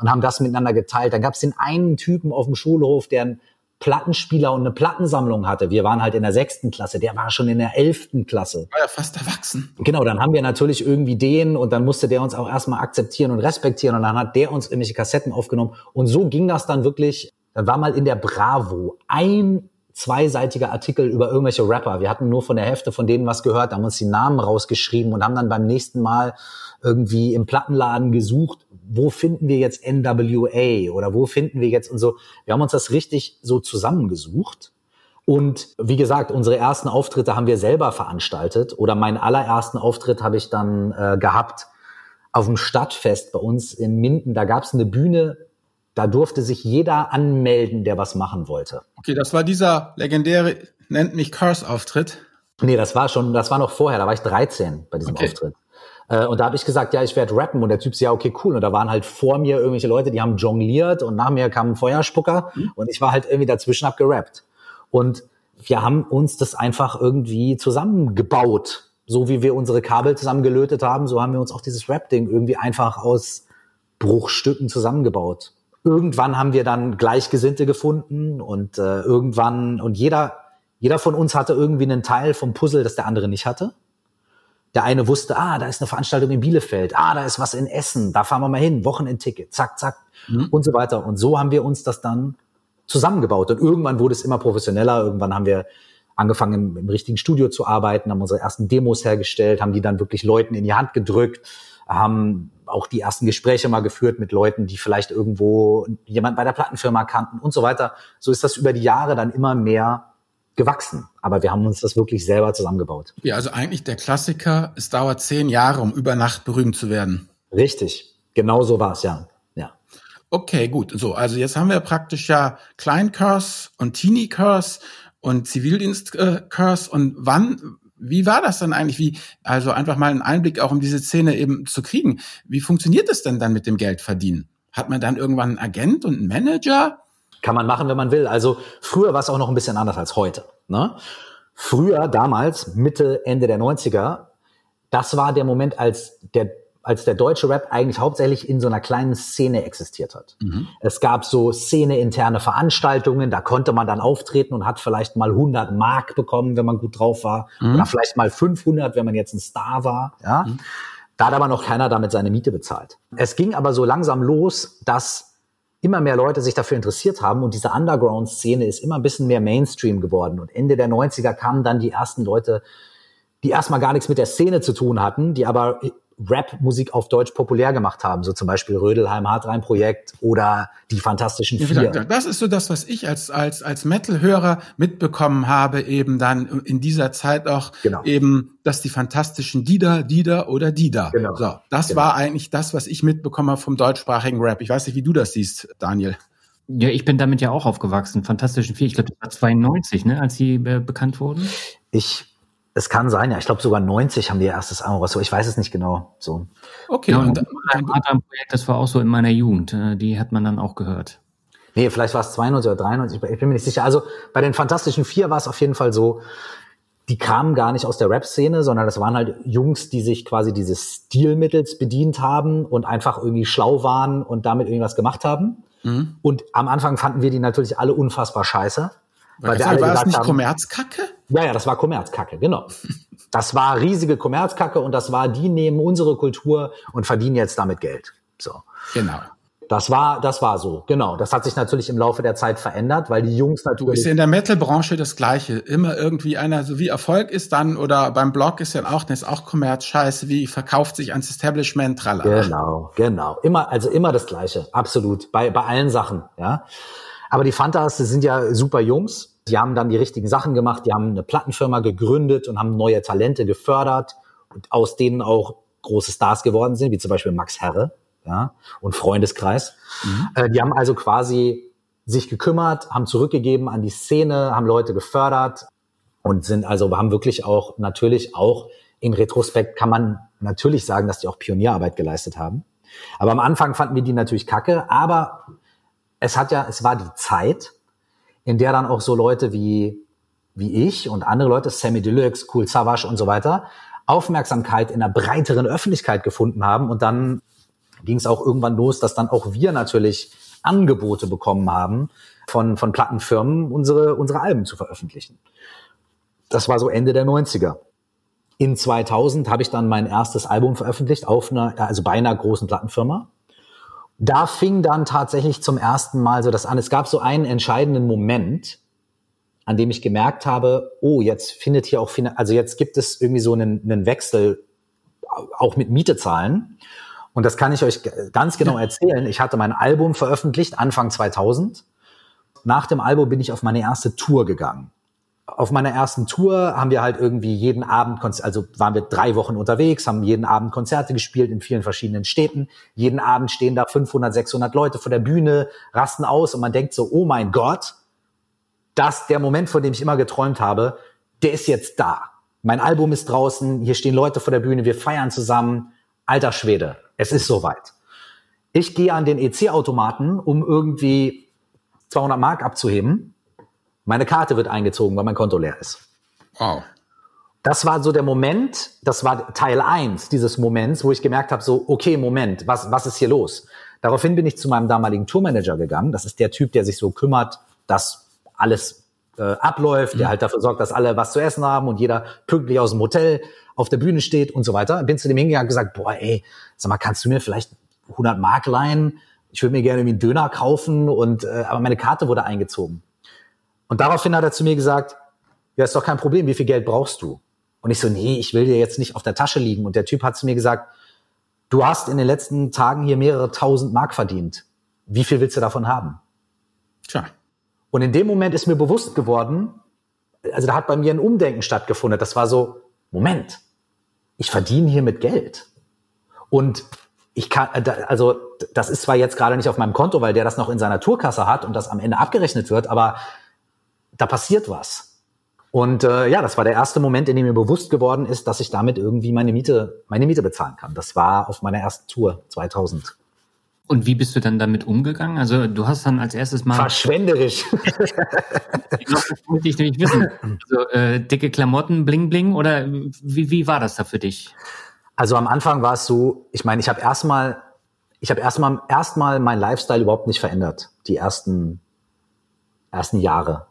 und haben das miteinander geteilt. Dann gab's den einen Typen auf dem Schulhof, der ein Plattenspieler und eine Plattensammlung hatte, wir waren halt in der sechsten Klasse, der war schon in der elften Klasse. War ja fast erwachsen. Genau, dann haben wir natürlich irgendwie den und dann musste der uns auch erstmal akzeptieren und respektieren und dann hat der uns irgendwelche Kassetten aufgenommen und so ging das dann wirklich, dann war mal in der Bravo ein zweiseitiger Artikel über irgendwelche Rapper. Wir hatten nur von der Hälfte von denen was gehört, haben uns die Namen rausgeschrieben und haben dann beim nächsten Mal irgendwie im Plattenladen gesucht, wo finden wir jetzt NWA oder wo finden wir jetzt und so. Wir haben uns das richtig so zusammengesucht. Und wie gesagt, unsere ersten Auftritte haben wir selber veranstaltet oder meinen allerersten Auftritt habe ich dann äh, gehabt auf dem Stadtfest bei uns in Minden. Da gab es eine Bühne da durfte sich jeder anmelden, der was machen wollte. Okay, das war dieser legendäre nennt mich Curse-Auftritt. Nee, das war schon, das war noch vorher, da war ich 13 bei diesem okay. Auftritt. Äh, und da habe ich gesagt, ja, ich werde rappen. Und der Typ so, ja, okay, cool. Und da waren halt vor mir irgendwelche Leute, die haben jongliert und nach mir kam ein Feuerspucker mhm. und ich war halt irgendwie dazwischen hab gerappt. Und wir haben uns das einfach irgendwie zusammengebaut. So wie wir unsere Kabel zusammengelötet haben, so haben wir uns auch dieses Rap-Ding irgendwie einfach aus Bruchstücken zusammengebaut irgendwann haben wir dann Gleichgesinnte gefunden und äh, irgendwann und jeder jeder von uns hatte irgendwie einen Teil vom Puzzle, das der andere nicht hatte. Der eine wusste, ah, da ist eine Veranstaltung in Bielefeld, ah, da ist was in Essen, da fahren wir mal hin, Wochenendticket, zack, zack mhm. und so weiter. Und so haben wir uns das dann zusammengebaut. Und irgendwann wurde es immer professioneller. Irgendwann haben wir angefangen, im, im richtigen Studio zu arbeiten, haben unsere ersten Demos hergestellt, haben die dann wirklich Leuten in die Hand gedrückt, haben auch die ersten Gespräche mal geführt mit Leuten, die vielleicht irgendwo jemand bei der Plattenfirma kannten und so weiter. So ist das über die Jahre dann immer mehr gewachsen. Aber wir haben uns das wirklich selber zusammengebaut. Ja, also eigentlich der Klassiker, es dauert zehn Jahre, um über Nacht berühmt zu werden. Richtig. Genau so war es, ja. ja. Okay, gut. So, also jetzt haben wir praktisch ja Kleinkurs und Teenie-Kurs und Zivildienst-Kurs. Und wann wie war das dann eigentlich? Wie, also einfach mal einen Einblick auch um diese Szene eben zu kriegen. Wie funktioniert es denn dann mit dem Geldverdienen? Hat man dann irgendwann einen Agent und einen Manager? Kann man machen, wenn man will. Also früher war es auch noch ein bisschen anders als heute. Ne? Früher, damals, Mitte, Ende der 90er, das war der Moment, als der als der deutsche Rap eigentlich hauptsächlich in so einer kleinen Szene existiert hat. Mhm. Es gab so Szene-interne Veranstaltungen, da konnte man dann auftreten und hat vielleicht mal 100 Mark bekommen, wenn man gut drauf war, mhm. oder vielleicht mal 500, wenn man jetzt ein Star war. Ja? Mhm. Da hat aber noch keiner damit seine Miete bezahlt. Es ging aber so langsam los, dass immer mehr Leute sich dafür interessiert haben und diese Underground-Szene ist immer ein bisschen mehr Mainstream geworden. Und Ende der 90er kamen dann die ersten Leute, die erstmal gar nichts mit der Szene zu tun hatten, die aber Rap-Musik auf Deutsch populär gemacht haben, so zum Beispiel Rödelheim Hartrein-Projekt oder die Fantastischen Vier. Das ist so das, was ich als als als Metal-Hörer mitbekommen habe, eben dann in dieser Zeit auch genau. eben, dass die Fantastischen Dida, Dida oder Dida. Genau. So, das genau. war eigentlich das, was ich mitbekommen habe vom deutschsprachigen Rap. Ich weiß nicht, wie du das siehst, Daniel. Ja, ich bin damit ja auch aufgewachsen. Fantastischen Vier, ich glaube, das war 92, ne, als sie äh, bekannt wurden. Ich es kann sein, ja. Ich glaube sogar 90 haben die ihr erstes Album raus. Ich weiß es nicht genau. So. Okay. Ja, und, und ein Projekt, das war auch so in meiner Jugend. Äh, die hat man dann auch gehört. Nee, vielleicht war es 92 oder 93. Ich bin mir nicht sicher. Also bei den Fantastischen Vier war es auf jeden Fall so, die kamen gar nicht aus der Rap-Szene, sondern das waren halt Jungs, die sich quasi dieses Stilmittels bedient haben und einfach irgendwie schlau waren und damit irgendwas gemacht haben. Mhm. Und am Anfang fanden wir die natürlich alle unfassbar scheiße. Weil wir alle war das nicht haben, Kommerzkacke? Ja, ja, das war Kommerzkacke, genau. Das war riesige Kommerzkacke und das war, die nehmen unsere Kultur und verdienen jetzt damit Geld. So. Genau. Das war, das war so, genau. Das hat sich natürlich im Laufe der Zeit verändert, weil die Jungs natürlich. Du ist ja in der Metal-Branche das Gleiche. Immer irgendwie einer, so wie Erfolg ist dann, oder beim Blog ist ja auch, das ist auch Kommerz, scheiße, wie verkauft sich ans Establishment, tralala. Genau, genau. Immer, also immer das Gleiche. Absolut. Bei, bei allen Sachen, ja. Aber die Fantas, sind ja super Jungs. Die haben dann die richtigen Sachen gemacht. Die haben eine Plattenfirma gegründet und haben neue Talente gefördert und aus denen auch große Stars geworden sind, wie zum Beispiel Max Herre, ja, und Freundeskreis. Mhm. Äh, die haben also quasi sich gekümmert, haben zurückgegeben an die Szene, haben Leute gefördert und sind also, haben wirklich auch, natürlich auch in Retrospekt kann man natürlich sagen, dass die auch Pionierarbeit geleistet haben. Aber am Anfang fanden wir die natürlich kacke, aber es hat ja, es war die Zeit, in der dann auch so Leute wie, wie ich und andere Leute, Sammy Deluxe, Cool Savage und so weiter, Aufmerksamkeit in einer breiteren Öffentlichkeit gefunden haben und dann ging es auch irgendwann los, dass dann auch wir natürlich Angebote bekommen haben, von, von Plattenfirmen unsere, unsere Alben zu veröffentlichen. Das war so Ende der 90er. In 2000 habe ich dann mein erstes Album veröffentlicht auf einer, also bei einer großen Plattenfirma. Da fing dann tatsächlich zum ersten Mal so das an. Es gab so einen entscheidenden Moment, an dem ich gemerkt habe, oh, jetzt findet hier auch, also jetzt gibt es irgendwie so einen, einen Wechsel auch mit Miete zahlen. Und das kann ich euch ganz genau erzählen. Ich hatte mein Album veröffentlicht Anfang 2000. Nach dem Album bin ich auf meine erste Tour gegangen. Auf meiner ersten Tour haben wir halt irgendwie jeden Abend, also waren wir drei Wochen unterwegs, haben jeden Abend Konzerte gespielt in vielen verschiedenen Städten. Jeden Abend stehen da 500, 600 Leute vor der Bühne, rasten aus und man denkt so, oh mein Gott, das, der Moment, von dem ich immer geträumt habe, der ist jetzt da. Mein Album ist draußen, hier stehen Leute vor der Bühne, wir feiern zusammen. Alter Schwede, es ist soweit. Ich gehe an den EC-Automaten, um irgendwie 200 Mark abzuheben. Meine Karte wird eingezogen, weil mein Konto leer ist. Wow. Das war so der Moment, das war Teil eins dieses Moments, wo ich gemerkt habe, so, okay, Moment, was, was ist hier los? Daraufhin bin ich zu meinem damaligen Tourmanager gegangen. Das ist der Typ, der sich so kümmert, dass alles äh, abläuft, der mhm. halt dafür sorgt, dass alle was zu essen haben und jeder pünktlich aus dem Hotel auf der Bühne steht und so weiter. Bin zu dem hingegangen und gesagt, boah, ey, sag mal, kannst du mir vielleicht 100 Mark leihen? Ich würde mir gerne irgendwie einen Döner kaufen und äh, aber meine Karte wurde eingezogen. Und daraufhin hat er zu mir gesagt, ja, ist doch kein Problem, wie viel Geld brauchst du? Und ich so, nee, ich will dir jetzt nicht auf der Tasche liegen. Und der Typ hat zu mir gesagt, du hast in den letzten Tagen hier mehrere tausend Mark verdient. Wie viel willst du davon haben? Tja. Und in dem Moment ist mir bewusst geworden, also da hat bei mir ein Umdenken stattgefunden. Das war so, Moment, ich verdiene hier mit Geld. Und ich kann, also das ist zwar jetzt gerade nicht auf meinem Konto, weil der das noch in seiner Tourkasse hat und das am Ende abgerechnet wird, aber da passiert was. Und äh, ja, das war der erste Moment, in dem mir bewusst geworden ist, dass ich damit irgendwie meine Miete, meine Miete bezahlen kann. Das war auf meiner ersten Tour 2000. Und wie bist du dann damit umgegangen? Also du hast dann als erstes mal... Verschwenderisch. das wollte ich nämlich wissen. Also äh, dicke Klamotten, bling bling oder wie, wie war das da für dich? Also am Anfang war es so, ich meine, ich habe erstmal, ich habe erstmal erstmal mein Lifestyle überhaupt nicht verändert, die ersten, ersten Jahre.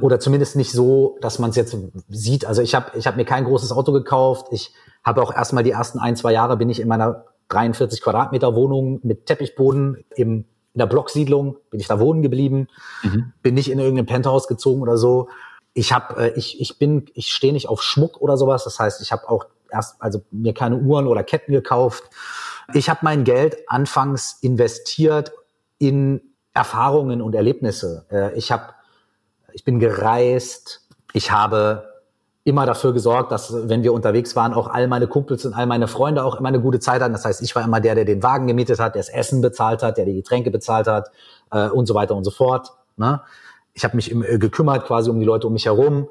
Oder zumindest nicht so, dass man es jetzt sieht. Also ich habe ich hab mir kein großes Auto gekauft. Ich habe auch erstmal die ersten ein, zwei Jahre bin ich in meiner 43 Quadratmeter Wohnung mit Teppichboden im, in der Blocksiedlung, bin ich da wohnen geblieben, mhm. bin nicht in irgendein Penthouse gezogen oder so. Ich habe, äh, ich, ich bin, ich stehe nicht auf Schmuck oder sowas. Das heißt, ich habe auch erst, also mir keine Uhren oder Ketten gekauft. Ich habe mein Geld anfangs investiert in Erfahrungen und Erlebnisse. Äh, ich habe, ich bin gereist. Ich habe immer dafür gesorgt, dass wenn wir unterwegs waren, auch all meine Kumpels und all meine Freunde auch immer eine gute Zeit hatten. Das heißt, ich war immer der, der den Wagen gemietet hat, der das Essen bezahlt hat, der die Getränke bezahlt hat äh, und so weiter und so fort. Ne? Ich habe mich im, äh, gekümmert quasi um die Leute um mich herum.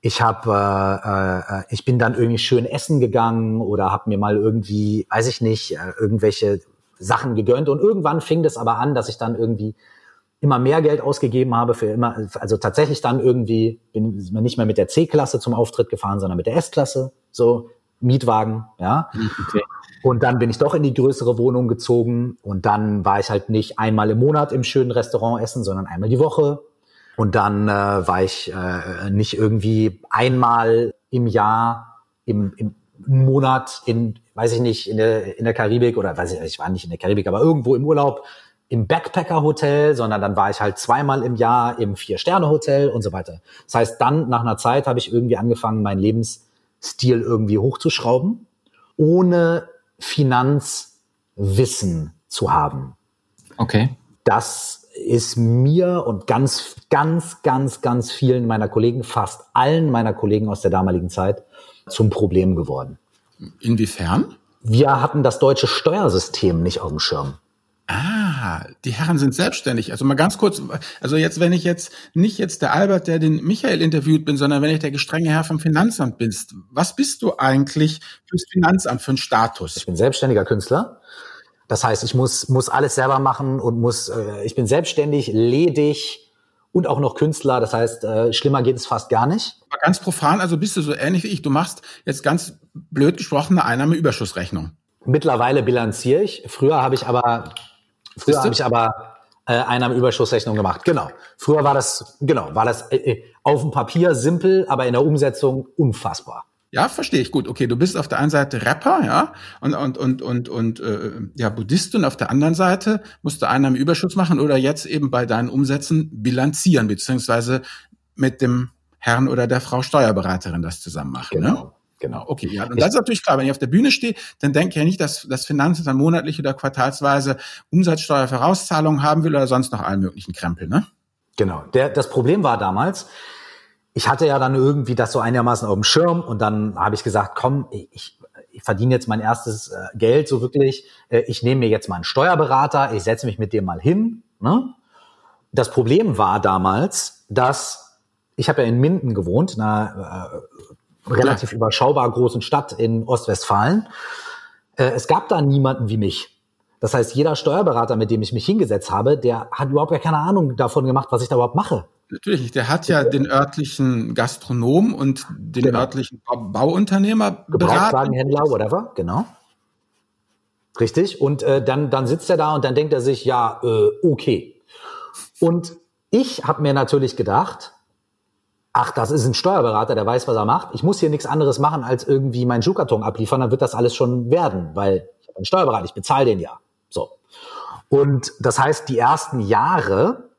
Ich habe, äh, äh, ich bin dann irgendwie schön essen gegangen oder habe mir mal irgendwie, weiß ich nicht, äh, irgendwelche Sachen gegönnt. Und irgendwann fing das aber an, dass ich dann irgendwie immer mehr Geld ausgegeben habe für immer, also tatsächlich dann irgendwie bin ich nicht mehr mit der C-Klasse zum Auftritt gefahren, sondern mit der S-Klasse, so Mietwagen, ja. Okay. Und dann bin ich doch in die größere Wohnung gezogen und dann war ich halt nicht einmal im Monat im schönen Restaurant essen, sondern einmal die Woche. Und dann äh, war ich äh, nicht irgendwie einmal im Jahr im, im Monat in, weiß ich nicht, in der, in der Karibik oder weiß ich, ich war nicht in der Karibik, aber irgendwo im Urlaub im Backpacker-Hotel, sondern dann war ich halt zweimal im Jahr im Vier-Sterne-Hotel und so weiter. Das heißt, dann nach einer Zeit habe ich irgendwie angefangen, meinen Lebensstil irgendwie hochzuschrauben, ohne Finanzwissen zu haben. Okay. Das ist mir und ganz, ganz, ganz, ganz vielen meiner Kollegen, fast allen meiner Kollegen aus der damaligen Zeit, zum Problem geworden. Inwiefern? Wir hatten das deutsche Steuersystem nicht auf dem Schirm. Ah, die Herren sind selbstständig. Also mal ganz kurz, also jetzt, wenn ich jetzt nicht jetzt der Albert, der den Michael interviewt bin, sondern wenn ich der gestrenge Herr vom Finanzamt bin, was bist du eigentlich fürs Finanzamt für einen Status? Ich bin selbstständiger Künstler. Das heißt, ich muss, muss alles selber machen und muss, äh, ich bin selbstständig, ledig und auch noch Künstler. Das heißt, äh, schlimmer geht es fast gar nicht. Aber ganz profan, also bist du so ähnlich wie ich. Du machst jetzt ganz blöd gesprochen eine Einnahmeüberschussrechnung. Mittlerweile bilanziere ich. Früher habe ich aber Früher habe ich aber äh, Einnahmenüberschussrechnung gemacht. Genau. Früher war das, genau, war das äh, äh, auf dem Papier simpel, aber in der Umsetzung unfassbar. Ja, verstehe ich gut. Okay, du bist auf der einen Seite Rapper, ja, und und und und und äh, ja Buddhist und auf der anderen Seite musst du Einnahmenüberschuss machen oder jetzt eben bei deinen Umsätzen bilanzieren beziehungsweise mit dem Herrn oder der Frau Steuerberaterin das zusammen machen. Ne? Genau. Ne? Genau. Okay, ja. Und das ist natürlich klar, wenn ich auf der Bühne stehe, dann denke ich ja nicht, dass das Finanzamt dann monatlich oder quartalsweise Umsatzsteuervorauszahlungen haben will oder sonst noch allen möglichen Krempel, ne? Genau. Der, das Problem war damals, ich hatte ja dann irgendwie das so einigermaßen auf dem Schirm und dann habe ich gesagt, komm, ich, ich verdiene jetzt mein erstes äh, Geld so wirklich, äh, ich nehme mir jetzt mal einen Steuerberater, ich setze mich mit dem mal hin. Ne? Das Problem war damals, dass ich habe ja in Minden gewohnt, einer äh, relativ ja. überschaubar großen Stadt in Ostwestfalen. Äh, es gab da niemanden wie mich. Das heißt, jeder Steuerberater, mit dem ich mich hingesetzt habe, der hat überhaupt gar keine Ahnung davon gemacht, was ich da überhaupt mache. Natürlich nicht. Der hat ja den örtlichen Gastronom und den genau. örtlichen Bauunternehmer Gebrauchtwagenhändler, whatever, genau. Richtig. Und äh, dann, dann sitzt er da und dann denkt er sich, ja, äh, okay. Und ich habe mir natürlich gedacht, ach, das ist ein Steuerberater, der weiß, was er macht. Ich muss hier nichts anderes machen, als irgendwie meinen Schuhkarton abliefern, dann wird das alles schon werden, weil ich habe einen Steuerberater, ich bezahle den ja. So. Und das heißt, die ersten Jahre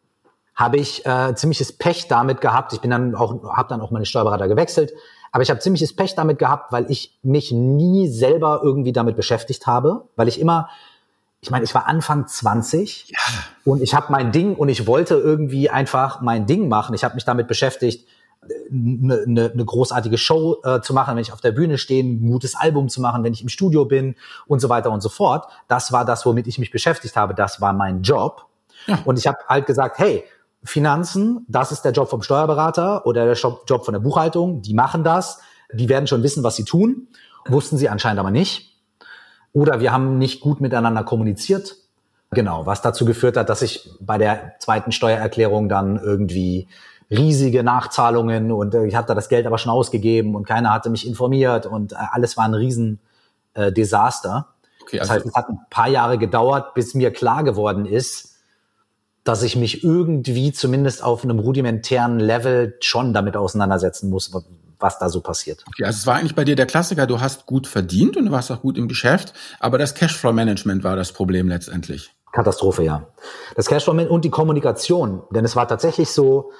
habe ich äh, ziemliches Pech damit gehabt. Ich bin dann auch, habe dann auch meine Steuerberater gewechselt, aber ich habe ziemliches Pech damit gehabt, weil ich mich nie selber irgendwie damit beschäftigt habe, weil ich immer ich meine, ich war Anfang 20 ja. und ich habe mein Ding und ich wollte irgendwie einfach mein Ding machen. Ich habe mich damit beschäftigt, eine, eine, eine großartige Show äh, zu machen, wenn ich auf der Bühne stehe, ein gutes Album zu machen, wenn ich im Studio bin und so weiter und so fort. Das war das, womit ich mich beschäftigt habe. Das war mein Job. Ja. Und ich habe halt gesagt, hey, Finanzen, das ist der Job vom Steuerberater oder der Job von der Buchhaltung. Die machen das. Die werden schon wissen, was sie tun. Wussten sie anscheinend aber nicht. Oder wir haben nicht gut miteinander kommuniziert. Genau, was dazu geführt hat, dass ich bei der zweiten Steuererklärung dann irgendwie riesige Nachzahlungen und äh, ich hatte das Geld aber schon ausgegeben und keiner hatte mich informiert und äh, alles war ein riesen äh, Desaster. Okay, also das heißt, es hat ein paar Jahre gedauert, bis mir klar geworden ist, dass ich mich irgendwie zumindest auf einem rudimentären Level schon damit auseinandersetzen muss, was da so passiert. Okay, also es war eigentlich bei dir der Klassiker, du hast gut verdient und du warst auch gut im Geschäft, aber das Cashflow-Management war das Problem letztendlich. Katastrophe, ja. Das Cashflow und die Kommunikation, denn es war tatsächlich so,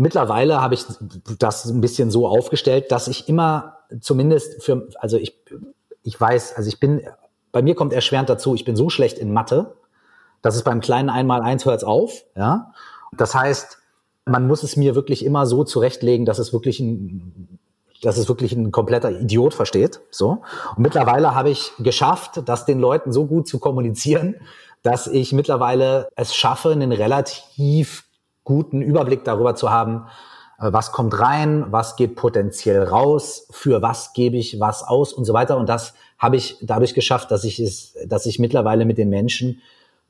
Mittlerweile habe ich das ein bisschen so aufgestellt, dass ich immer zumindest für, also ich, ich weiß, also ich bin, bei mir kommt erschwerend dazu, ich bin so schlecht in Mathe, dass es beim kleinen Einmal-Eins hört auf, ja. Das heißt, man muss es mir wirklich immer so zurechtlegen, dass es wirklich ein, dass es wirklich ein kompletter Idiot versteht, so. Und mittlerweile habe ich geschafft, das den Leuten so gut zu kommunizieren, dass ich mittlerweile es schaffe, einen relativ guten Überblick darüber zu haben, äh, was kommt rein, was geht potenziell raus, für was gebe ich was aus und so weiter. Und das habe ich dadurch geschafft, dass ich es, dass ich mittlerweile mit den Menschen,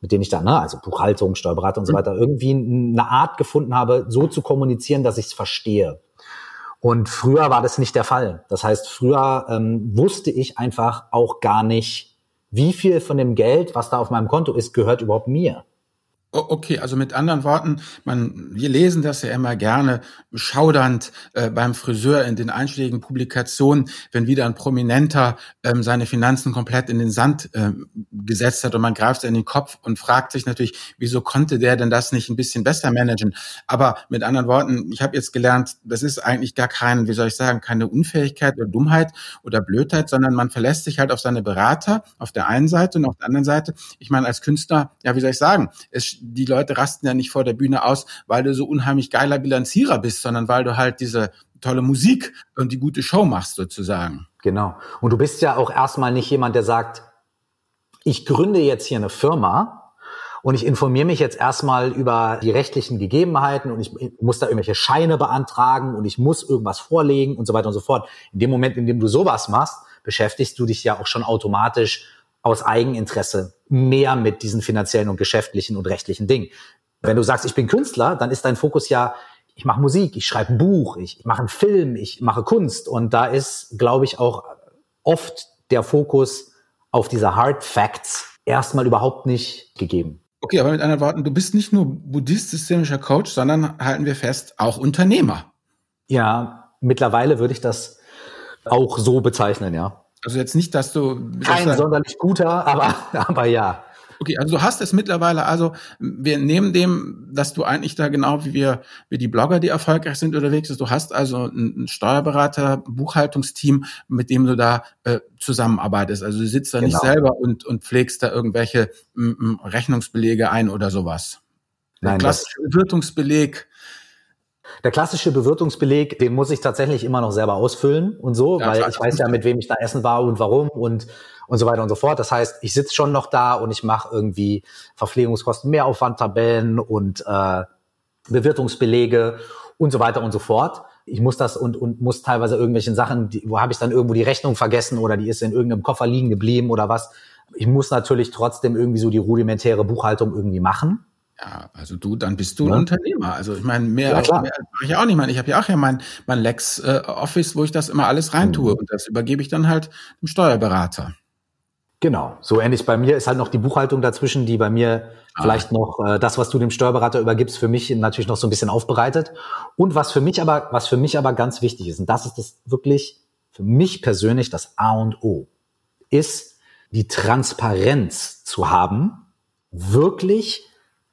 mit denen ich dann, ne, also Buchhaltung, Steuerberater und so mhm. weiter, irgendwie eine Art gefunden habe, so zu kommunizieren, dass ich es verstehe. Und früher war das nicht der Fall. Das heißt, früher ähm, wusste ich einfach auch gar nicht, wie viel von dem Geld, was da auf meinem Konto ist, gehört überhaupt mir. Okay, also mit anderen Worten, man, wir lesen das ja immer gerne schaudernd äh, beim Friseur in den einschlägigen Publikationen, wenn wieder ein Prominenter ähm, seine Finanzen komplett in den Sand äh, gesetzt hat und man greift in den Kopf und fragt sich natürlich, wieso konnte der denn das nicht ein bisschen besser managen? Aber mit anderen Worten, ich habe jetzt gelernt, das ist eigentlich gar kein, wie soll ich sagen, keine Unfähigkeit oder Dummheit oder Blödheit, sondern man verlässt sich halt auf seine Berater auf der einen Seite und auf der anderen Seite. Ich meine, als Künstler, ja, wie soll ich sagen, es die Leute rasten ja nicht vor der Bühne aus, weil du so unheimlich geiler Bilanzierer bist, sondern weil du halt diese tolle Musik und die gute Show machst sozusagen. Genau. Und du bist ja auch erstmal nicht jemand, der sagt, ich gründe jetzt hier eine Firma und ich informiere mich jetzt erstmal über die rechtlichen Gegebenheiten und ich muss da irgendwelche Scheine beantragen und ich muss irgendwas vorlegen und so weiter und so fort. In dem Moment, in dem du sowas machst, beschäftigst du dich ja auch schon automatisch aus Eigeninteresse mehr mit diesen finanziellen und geschäftlichen und rechtlichen Dingen. Wenn du sagst, ich bin Künstler, dann ist dein Fokus ja, ich mache Musik, ich schreibe ein Buch, ich mache einen Film, ich mache Kunst. Und da ist, glaube ich, auch oft der Fokus auf diese Hard Facts erstmal überhaupt nicht gegeben. Okay, aber mit anderen Worten, du bist nicht nur buddhist-systemischer Coach, sondern halten wir fest, auch Unternehmer. Ja, mittlerweile würde ich das auch so bezeichnen, ja. Also jetzt nicht, dass du kein sonderlich guter, aber aber ja. Okay, also du hast es mittlerweile, also wir nehmen dem, dass du eigentlich da genau wie wir, wie die Blogger, die erfolgreich sind, unterwegs bist. Du hast also ein Steuerberater, Buchhaltungsteam, mit dem du da äh, zusammenarbeitest. Also du sitzt da genau. nicht selber und, und pflegst da irgendwelche m, m, Rechnungsbelege ein oder sowas. Nein, Der klassische Bewirtungsbeleg, der klassische Bewirtungsbeleg, den muss ich tatsächlich immer noch selber ausfüllen und so, ja, weil ich weiß ja, mit wem ich da essen war und warum und und so weiter und so fort. Das heißt, ich sitze schon noch da und ich mache irgendwie Verpflegungskosten, Mehraufwandtabellen und äh, Bewirtungsbelege und so weiter und so fort. Ich muss das und, und muss teilweise irgendwelchen Sachen, die, wo habe ich dann irgendwo die Rechnung vergessen oder die ist in irgendeinem Koffer liegen geblieben oder was. Ich muss natürlich trotzdem irgendwie so die rudimentäre Buchhaltung irgendwie machen. Ja, also du, dann bist du ja. ein Unternehmer. Also ich meine, mehr, ja, mehr mache ich auch nicht. Ich, meine, ich habe ja auch ja mein, mein Lex äh, Office, wo ich das immer alles reintue mhm. und das übergebe ich dann halt dem Steuerberater. Genau, so ähnlich bei mir ist halt noch die Buchhaltung dazwischen, die bei mir ah. vielleicht noch äh, das, was du dem Steuerberater übergibst, für mich natürlich noch so ein bisschen aufbereitet. Und was für mich aber, was für mich aber ganz wichtig ist, und das ist das wirklich für mich persönlich das A und O, ist die Transparenz zu haben, wirklich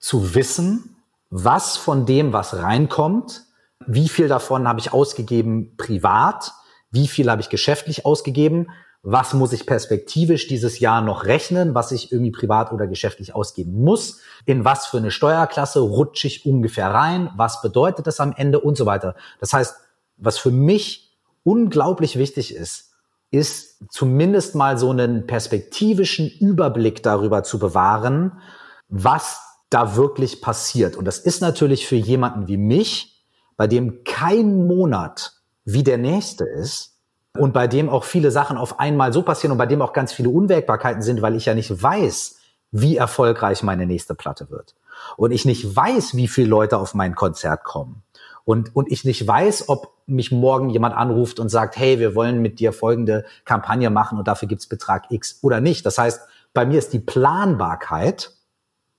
zu wissen, was von dem, was reinkommt, wie viel davon habe ich ausgegeben privat, wie viel habe ich geschäftlich ausgegeben, was muss ich perspektivisch dieses Jahr noch rechnen, was ich irgendwie privat oder geschäftlich ausgeben muss, in was für eine Steuerklasse rutsche ich ungefähr rein, was bedeutet das am Ende und so weiter. Das heißt, was für mich unglaublich wichtig ist, ist zumindest mal so einen perspektivischen Überblick darüber zu bewahren, was da wirklich passiert. Und das ist natürlich für jemanden wie mich, bei dem kein Monat wie der nächste ist und bei dem auch viele Sachen auf einmal so passieren und bei dem auch ganz viele Unwägbarkeiten sind, weil ich ja nicht weiß, wie erfolgreich meine nächste Platte wird. Und ich nicht weiß, wie viele Leute auf mein Konzert kommen. Und, und ich nicht weiß, ob mich morgen jemand anruft und sagt, hey, wir wollen mit dir folgende Kampagne machen und dafür gibt's Betrag X oder nicht. Das heißt, bei mir ist die Planbarkeit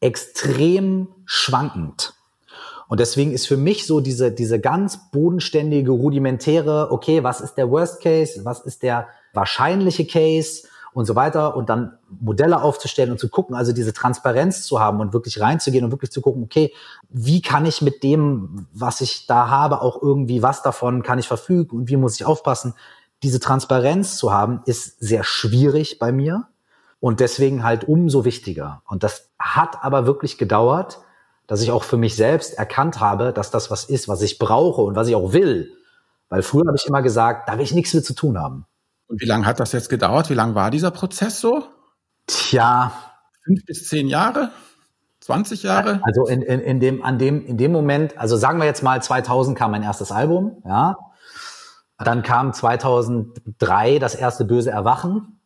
extrem schwankend. Und deswegen ist für mich so diese, diese ganz bodenständige, rudimentäre, okay, was ist der Worst Case, was ist der wahrscheinliche Case und so weiter und dann Modelle aufzustellen und zu gucken, also diese Transparenz zu haben und wirklich reinzugehen und wirklich zu gucken, okay, wie kann ich mit dem, was ich da habe, auch irgendwie was davon kann ich verfügen und wie muss ich aufpassen? Diese Transparenz zu haben, ist sehr schwierig bei mir und deswegen halt umso wichtiger. Und das hat aber wirklich gedauert, dass ich auch für mich selbst erkannt habe, dass das was ist, was ich brauche und was ich auch will. Weil früher habe ich immer gesagt, da will ich nichts mit zu tun haben. Und wie lange hat das jetzt gedauert? Wie lange war dieser Prozess so? Tja. Fünf bis zehn Jahre? 20 Jahre? Also in, in, in, dem, an dem, in dem Moment, also sagen wir jetzt mal 2000 kam mein erstes Album, ja. Dann kam 2003 das erste böse Erwachen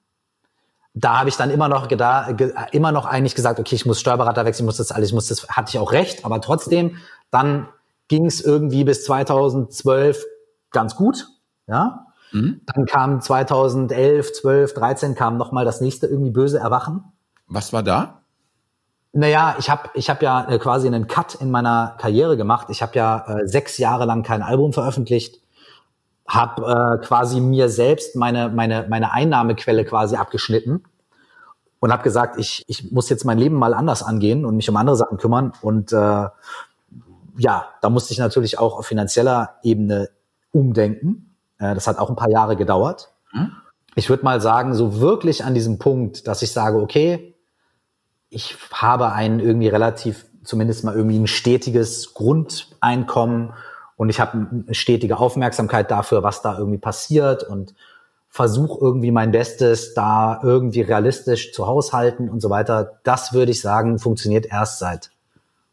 da habe ich dann immer noch gedacht, immer noch eigentlich gesagt, okay, ich muss Steuerberater wechseln, ich muss das alles, ich muss das, hatte ich auch recht, aber trotzdem, dann ging es irgendwie bis 2012 ganz gut, ja. Mhm. Dann kam 2011, 12, 13 kam nochmal das nächste irgendwie böse Erwachen. Was war da? Naja, ich habe ich hab ja äh, quasi einen Cut in meiner Karriere gemacht. Ich habe ja äh, sechs Jahre lang kein Album veröffentlicht habe äh, quasi mir selbst meine, meine, meine Einnahmequelle quasi abgeschnitten und habe gesagt, ich, ich muss jetzt mein Leben mal anders angehen und mich um andere Sachen kümmern. Und äh, ja, da musste ich natürlich auch auf finanzieller Ebene umdenken. Äh, das hat auch ein paar Jahre gedauert. Hm? Ich würde mal sagen, so wirklich an diesem Punkt, dass ich sage, okay, ich habe ein irgendwie relativ, zumindest mal irgendwie ein stetiges Grundeinkommen und ich habe eine stetige Aufmerksamkeit dafür, was da irgendwie passiert und versuche irgendwie mein Bestes, da irgendwie realistisch zu haushalten und so weiter. Das würde ich sagen, funktioniert erst seit,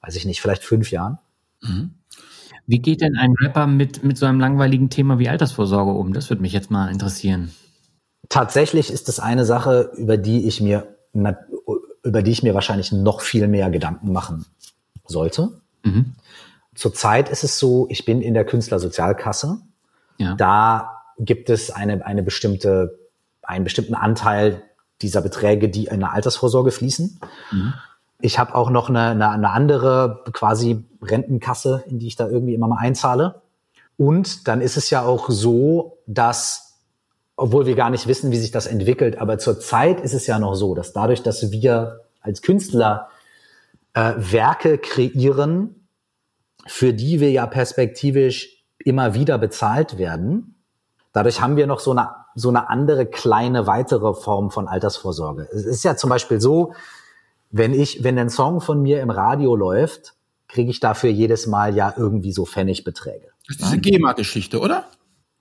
weiß ich nicht, vielleicht fünf Jahren. Mhm. Wie geht denn ein Rapper mit, mit so einem langweiligen Thema wie Altersvorsorge um? Das würde mich jetzt mal interessieren. Tatsächlich ist das eine Sache, über die ich mir, über die ich mir wahrscheinlich noch viel mehr Gedanken machen sollte. Mhm. Zurzeit ist es so, ich bin in der Künstlersozialkasse. Ja. Da gibt es eine, eine bestimmte, einen bestimmten Anteil dieser Beträge, die in eine Altersvorsorge fließen. Mhm. Ich habe auch noch eine, eine, eine andere quasi Rentenkasse, in die ich da irgendwie immer mal einzahle. Und dann ist es ja auch so, dass, obwohl wir gar nicht wissen, wie sich das entwickelt, aber zurzeit ist es ja noch so, dass dadurch, dass wir als Künstler äh, Werke kreieren, für die wir ja perspektivisch immer wieder bezahlt werden, dadurch haben wir noch so eine, so eine andere kleine weitere Form von Altersvorsorge. Es ist ja zum Beispiel so, wenn ich, wenn ein Song von mir im Radio läuft, kriege ich dafür jedes Mal ja irgendwie so Pfennigbeträge. Das ist diese GEMA-Geschichte, oder?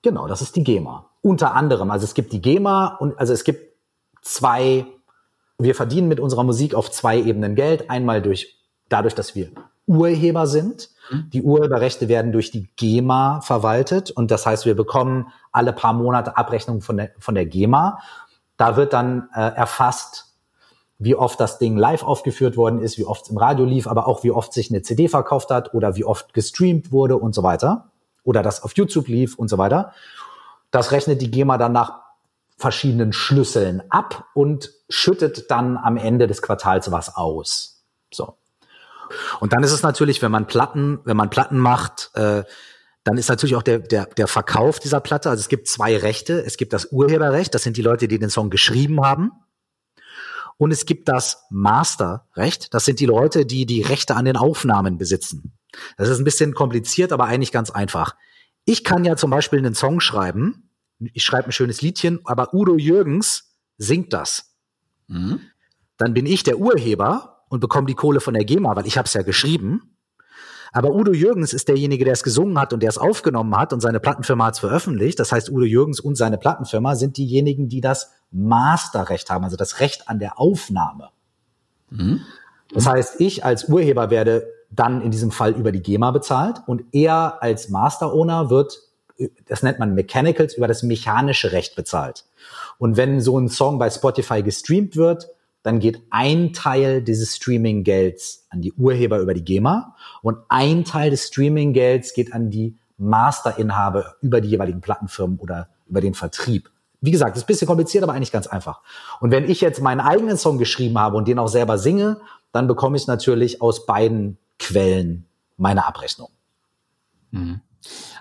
Genau, das ist die GEMA. Unter anderem. Also es gibt die GEMA und also es gibt zwei, wir verdienen mit unserer Musik auf zwei Ebenen Geld. Einmal durch, dadurch, dass wir Urheber sind. Mhm. Die Urheberrechte werden durch die GEMA verwaltet und das heißt, wir bekommen alle paar Monate Abrechnungen von der, von der GEMA. Da wird dann äh, erfasst, wie oft das Ding live aufgeführt worden ist, wie oft es im Radio lief, aber auch wie oft sich eine CD verkauft hat oder wie oft gestreamt wurde und so weiter. Oder das auf YouTube lief und so weiter. Das rechnet die GEMA dann nach verschiedenen Schlüsseln ab und schüttet dann am Ende des Quartals was aus. So. Und dann ist es natürlich, wenn man Platten, wenn man Platten macht, äh, dann ist natürlich auch der, der, der Verkauf dieser Platte. Also es gibt zwei Rechte. Es gibt das Urheberrecht, das sind die Leute, die den Song geschrieben haben. Und es gibt das Masterrecht. Das sind die Leute, die die Rechte an den Aufnahmen besitzen. Das ist ein bisschen kompliziert, aber eigentlich ganz einfach. Ich kann ja zum Beispiel einen Song schreiben. Ich schreibe ein schönes Liedchen, aber Udo Jürgens singt das. Mhm. Dann bin ich der Urheber und bekomme die Kohle von der GEMA, weil ich habe es ja geschrieben. Aber Udo Jürgens ist derjenige, der es gesungen hat und der es aufgenommen hat und seine Plattenfirma hat es veröffentlicht. Das heißt, Udo Jürgens und seine Plattenfirma sind diejenigen, die das Masterrecht haben, also das Recht an der Aufnahme. Mhm. Das heißt, ich als Urheber werde dann in diesem Fall über die GEMA bezahlt und er als Master Owner wird, das nennt man Mechanicals, über das mechanische Recht bezahlt. Und wenn so ein Song bei Spotify gestreamt wird, dann geht ein Teil dieses Streaming-Gelds an die Urheber über die GEMA und ein Teil des Streaming-Gelds geht an die Masterinhaber über die jeweiligen Plattenfirmen oder über den Vertrieb. Wie gesagt, ist ein bisschen kompliziert, aber eigentlich ganz einfach. Und wenn ich jetzt meinen eigenen Song geschrieben habe und den auch selber singe, dann bekomme ich natürlich aus beiden Quellen meine Abrechnung. Mhm.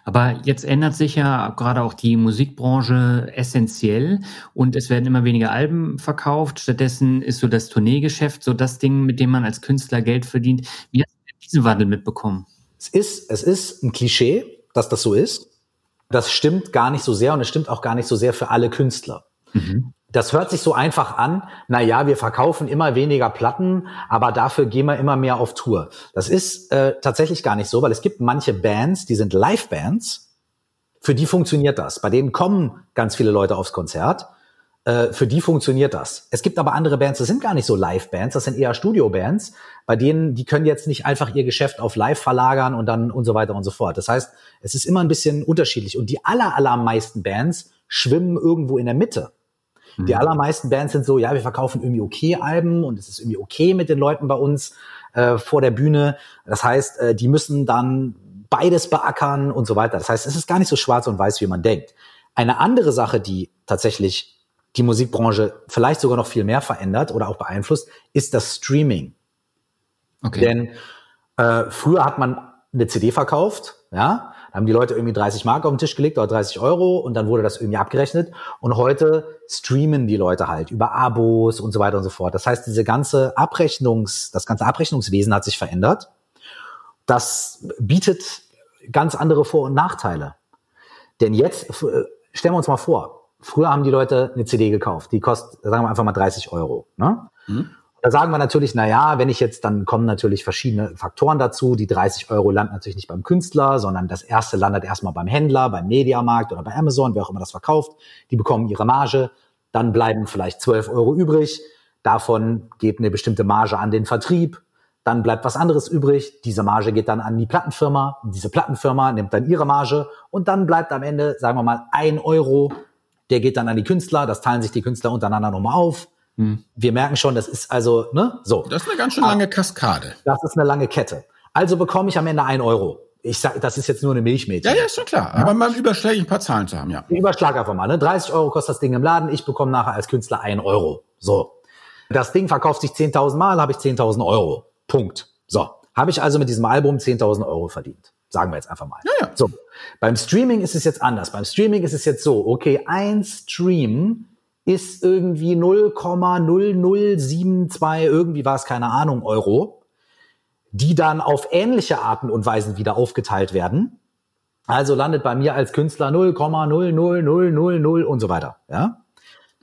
Aber jetzt ändert sich ja gerade auch die Musikbranche essentiell und es werden immer weniger Alben verkauft. Stattdessen ist so das Tourneegeschäft so das Ding, mit dem man als Künstler Geld verdient. Wie hast du diesen Wandel mitbekommen? Es ist, es ist ein Klischee, dass das so ist. Das stimmt gar nicht so sehr und es stimmt auch gar nicht so sehr für alle Künstler. Mhm das hört sich so einfach an. Na ja, wir verkaufen immer weniger Platten, aber dafür gehen wir immer mehr auf Tour. Das ist äh, tatsächlich gar nicht so, weil es gibt manche Bands, die sind Live-Bands. Für die funktioniert das. Bei denen kommen ganz viele Leute aufs Konzert. Äh, für die funktioniert das. Es gibt aber andere Bands, das sind gar nicht so Live-Bands, das sind eher Studio-Bands. Bei denen, die können jetzt nicht einfach ihr Geschäft auf Live verlagern und dann und so weiter und so fort. Das heißt, es ist immer ein bisschen unterschiedlich. Und die aller, allermeisten Bands schwimmen irgendwo in der Mitte. Die mhm. allermeisten Bands sind so, ja, wir verkaufen irgendwie okay Alben und es ist irgendwie okay mit den Leuten bei uns äh, vor der Bühne. Das heißt, äh, die müssen dann beides beackern und so weiter. Das heißt, es ist gar nicht so schwarz und weiß, wie man denkt. Eine andere Sache, die tatsächlich die Musikbranche vielleicht sogar noch viel mehr verändert oder auch beeinflusst, ist das Streaming. Okay. Denn äh, früher hat man eine CD verkauft, ja, haben die Leute irgendwie 30 Mark auf den Tisch gelegt oder 30 Euro und dann wurde das irgendwie abgerechnet. Und heute streamen die Leute halt über Abos und so weiter und so fort. Das heißt, diese ganze Abrechnungs, das ganze Abrechnungswesen hat sich verändert. Das bietet ganz andere Vor- und Nachteile. Denn jetzt, stellen wir uns mal vor, früher haben die Leute eine CD gekauft, die kostet, sagen wir einfach mal 30 Euro. Ne? Mhm. Da sagen wir natürlich, na ja, wenn ich jetzt, dann kommen natürlich verschiedene Faktoren dazu. Die 30 Euro landen natürlich nicht beim Künstler, sondern das erste landet erstmal beim Händler, beim Mediamarkt oder bei Amazon, wer auch immer das verkauft. Die bekommen ihre Marge. Dann bleiben vielleicht 12 Euro übrig. Davon geht eine bestimmte Marge an den Vertrieb. Dann bleibt was anderes übrig. Diese Marge geht dann an die Plattenfirma. Diese Plattenfirma nimmt dann ihre Marge. Und dann bleibt am Ende, sagen wir mal, ein Euro. Der geht dann an die Künstler. Das teilen sich die Künstler untereinander nochmal auf. Hm. Wir merken schon, das ist also, ne, so. Das ist eine ganz schön lange Kaskade. Das ist eine lange Kette. Also bekomme ich am Ende ein Euro. Ich sag, das ist jetzt nur eine Milchmädchen. Ja, ja, ist schon klar. Ja? Aber mal überschläge ein paar Zahlen zu haben, ja. Ich überschlage einfach mal, ne? 30 Euro kostet das Ding im Laden, ich bekomme nachher als Künstler ein Euro. So. Das Ding verkauft sich 10.000 Mal, habe ich 10.000 Euro. Punkt. So, habe ich also mit diesem Album 10.000 Euro verdient. Sagen wir jetzt einfach mal. Ja, ja. So, beim Streaming ist es jetzt anders. Beim Streaming ist es jetzt so, okay, ein Stream ist irgendwie 0,0072, irgendwie war es keine Ahnung, Euro, die dann auf ähnliche Arten und Weisen wieder aufgeteilt werden. Also landet bei mir als Künstler 0,00000 und so weiter. Ja?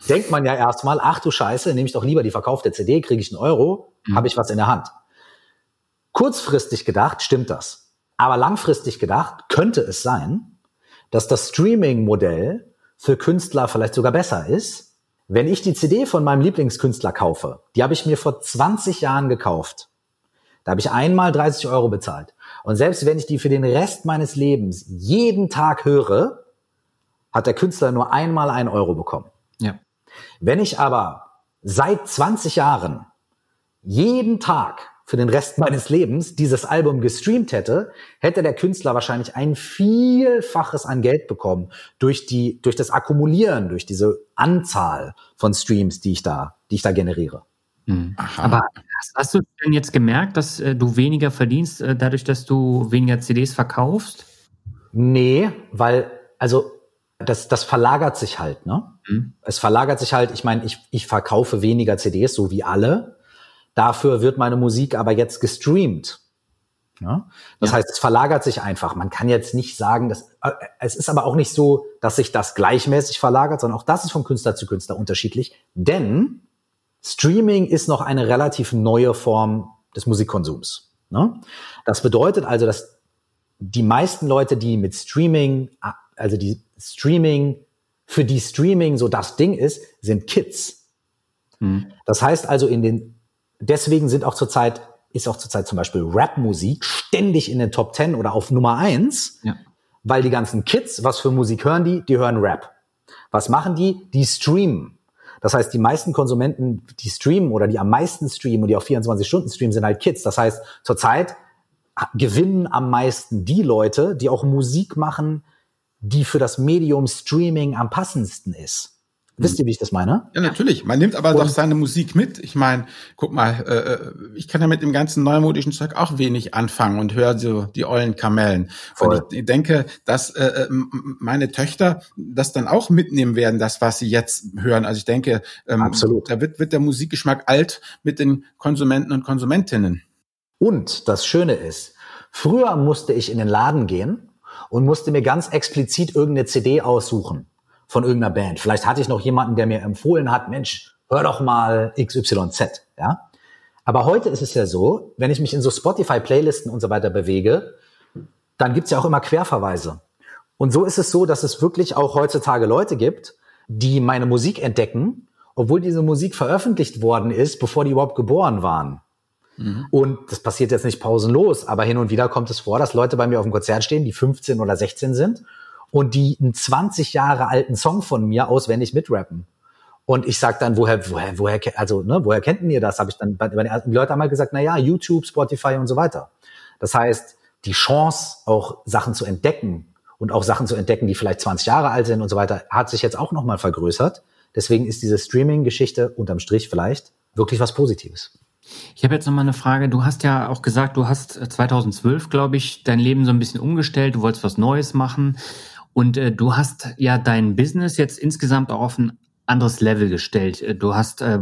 Denkt man ja erstmal, ach du Scheiße, nehme ich doch lieber die verkaufte CD, kriege ich einen Euro, mhm. habe ich was in der Hand. Kurzfristig gedacht stimmt das. Aber langfristig gedacht könnte es sein, dass das Streaming-Modell für Künstler vielleicht sogar besser ist, wenn ich die CD von meinem Lieblingskünstler kaufe, die habe ich mir vor 20 Jahren gekauft. Da habe ich einmal 30 Euro bezahlt. Und selbst wenn ich die für den Rest meines Lebens jeden Tag höre, hat der Künstler nur einmal ein Euro bekommen. Ja. Wenn ich aber seit 20 Jahren jeden Tag für den Rest meines Lebens dieses Album gestreamt hätte, hätte der Künstler wahrscheinlich ein Vielfaches an Geld bekommen durch die, durch das Akkumulieren, durch diese Anzahl von Streams, die ich da, die ich da generiere. Mhm. Aber hast, du denn jetzt gemerkt, dass äh, du weniger verdienst, äh, dadurch, dass du weniger CDs verkaufst? Nee, weil, also das, das verlagert sich halt, ne? Mhm. Es verlagert sich halt, ich meine, ich, ich verkaufe weniger CDs, so wie alle. Dafür wird meine Musik aber jetzt gestreamt. Ja? Das ja. heißt, es verlagert sich einfach. Man kann jetzt nicht sagen, dass, äh, es ist aber auch nicht so, dass sich das gleichmäßig verlagert, sondern auch das ist von Künstler zu Künstler unterschiedlich. Denn Streaming ist noch eine relativ neue Form des Musikkonsums. Ne? Das bedeutet also, dass die meisten Leute, die mit Streaming, also die Streaming, für die Streaming so das Ding ist, sind Kids. Hm. Das heißt also, in den deswegen sind auch zurzeit, ist auch zurzeit zum Beispiel Rap-Musik ständig in den Top 10 oder auf Nummer 1, ja. weil die ganzen Kids, was für Musik hören die? Die hören Rap. Was machen die? Die streamen. Das heißt, die meisten Konsumenten, die streamen oder die am meisten streamen und die auf 24 Stunden streamen, sind halt Kids. Das heißt, zurzeit gewinnen am meisten die Leute, die auch Musik machen, die für das Medium Streaming am passendsten ist. Wisst ihr, wie ich das meine? Ja, natürlich. Man nimmt aber und doch seine Musik mit. Ich meine, guck mal, äh, äh, ich kann ja mit dem ganzen neumodischen Zeug auch wenig anfangen und höre so die ollen Kamellen. Voll. Und ich denke, dass äh, äh meine Töchter das dann auch mitnehmen werden, das, was sie jetzt hören. Also ich denke, ähm, Absolut. da wird, wird der Musikgeschmack alt mit den Konsumenten und Konsumentinnen. Und das Schöne ist, früher musste ich in den Laden gehen und musste mir ganz explizit irgendeine CD aussuchen von irgendeiner Band. Vielleicht hatte ich noch jemanden, der mir empfohlen hat, Mensch, hör doch mal XYZ, ja. Aber heute ist es ja so, wenn ich mich in so Spotify-Playlisten und so weiter bewege, dann gibt's ja auch immer Querverweise. Und so ist es so, dass es wirklich auch heutzutage Leute gibt, die meine Musik entdecken, obwohl diese Musik veröffentlicht worden ist, bevor die überhaupt geboren waren. Mhm. Und das passiert jetzt nicht pausenlos, aber hin und wieder kommt es vor, dass Leute bei mir auf dem Konzert stehen, die 15 oder 16 sind und die einen 20 Jahre alten Song von mir auswendig mitrappen. Und ich sag dann, woher, woher, woher, also, ne, woher kennt ihr das? Habe ich dann bei, bei den ersten Leuten einmal gesagt, na ja, YouTube, Spotify und so weiter. Das heißt, die Chance, auch Sachen zu entdecken und auch Sachen zu entdecken, die vielleicht 20 Jahre alt sind und so weiter, hat sich jetzt auch nochmal vergrößert. Deswegen ist diese Streaming-Geschichte unterm Strich vielleicht wirklich was Positives. Ich habe jetzt noch mal eine Frage. Du hast ja auch gesagt, du hast 2012, glaube ich, dein Leben so ein bisschen umgestellt. Du wolltest was Neues machen. Und äh, du hast ja dein Business jetzt insgesamt auch auf ein anderes Level gestellt. Äh, du hast äh,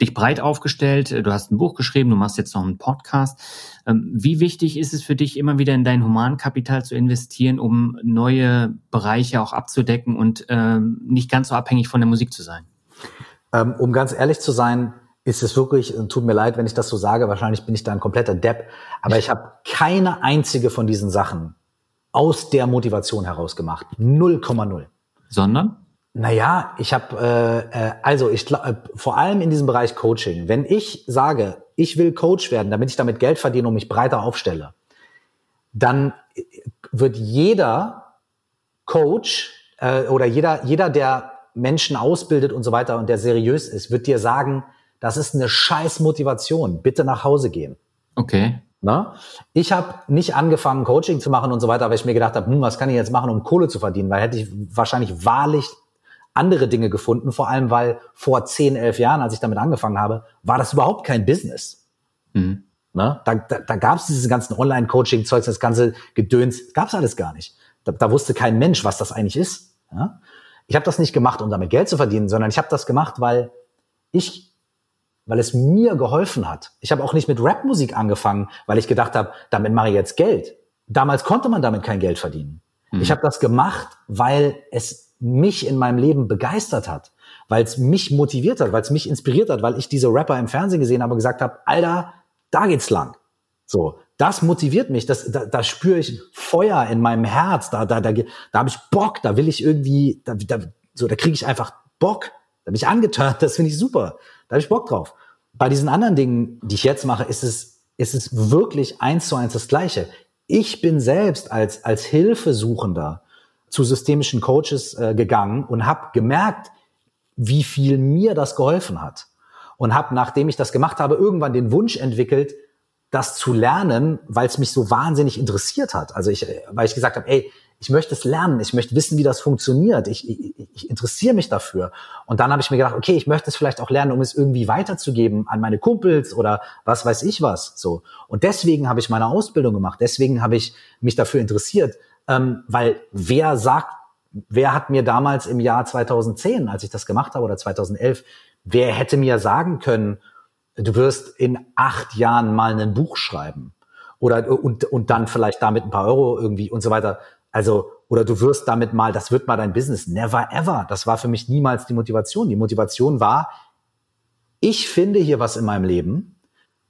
dich breit aufgestellt, äh, du hast ein Buch geschrieben, du machst jetzt noch einen Podcast. Ähm, wie wichtig ist es für dich, immer wieder in dein Humankapital zu investieren, um neue Bereiche auch abzudecken und ähm, nicht ganz so abhängig von der Musik zu sein? Ähm, um ganz ehrlich zu sein, ist es wirklich, tut mir leid, wenn ich das so sage, wahrscheinlich bin ich da ein kompletter Depp, aber ich habe keine einzige von diesen Sachen aus der Motivation heraus gemacht. 0,0. Sondern? Naja, ich habe, äh, äh, also ich äh, vor allem in diesem Bereich Coaching, wenn ich sage, ich will Coach werden, damit ich damit Geld verdiene und mich breiter aufstelle, dann wird jeder Coach äh, oder jeder, jeder, der Menschen ausbildet und so weiter und der seriös ist, wird dir sagen, das ist eine scheiß Motivation, bitte nach Hause gehen. Okay. Na? Ich habe nicht angefangen, Coaching zu machen und so weiter, weil ich mir gedacht habe, hm, was kann ich jetzt machen, um Kohle zu verdienen? Weil hätte ich wahrscheinlich wahrlich andere Dinge gefunden, vor allem weil vor 10, 11 Jahren, als ich damit angefangen habe, war das überhaupt kein Business. Mhm. Ne? Da, da, da gab es dieses ganzen Online-Coaching-Zeugs, das ganze Gedöns, gab es alles gar nicht. Da, da wusste kein Mensch, was das eigentlich ist. Ja? Ich habe das nicht gemacht, um damit Geld zu verdienen, sondern ich habe das gemacht, weil ich, weil es mir geholfen hat. Ich habe auch nicht mit Rapmusik angefangen, weil ich gedacht habe, damit mache ich jetzt Geld. Damals konnte man damit kein Geld verdienen. Mhm. Ich habe das gemacht, weil es mich in meinem Leben begeistert hat, weil es mich motiviert hat, weil es mich inspiriert hat, weil ich diese Rapper im Fernsehen gesehen habe und gesagt habe, Alter, da geht's lang. So, das motiviert mich, das, da, da spüre ich Feuer in meinem Herz, da, da, da, da habe ich Bock, da will ich irgendwie, da, da, so, da kriege ich einfach Bock, da bin ich angetan, das finde ich super, da habe ich Bock drauf. Bei diesen anderen Dingen, die ich jetzt mache, ist es, ist es wirklich eins zu eins das Gleiche. Ich bin selbst als, als Hilfesuchender zu systemischen Coaches äh, gegangen und habe gemerkt, wie viel mir das geholfen hat. Und habe, nachdem ich das gemacht habe, irgendwann den Wunsch entwickelt, das zu lernen, weil es mich so wahnsinnig interessiert hat. Also ich, weil ich gesagt habe, ey, ich möchte es lernen, ich möchte wissen, wie das funktioniert, ich, ich, ich interessiere mich dafür. Und dann habe ich mir gedacht, okay, ich möchte es vielleicht auch lernen, um es irgendwie weiterzugeben an meine Kumpels oder was weiß ich was. So. Und deswegen habe ich meine Ausbildung gemacht, deswegen habe ich mich dafür interessiert, ähm, weil wer sagt, wer hat mir damals im Jahr 2010, als ich das gemacht habe, oder 2011, wer hätte mir sagen können, du wirst in acht Jahren mal ein Buch schreiben oder und, und dann vielleicht damit ein paar Euro irgendwie und so weiter. Also, oder du wirst damit mal, das wird mal dein Business. Never ever. Das war für mich niemals die Motivation. Die Motivation war, ich finde hier was in meinem Leben,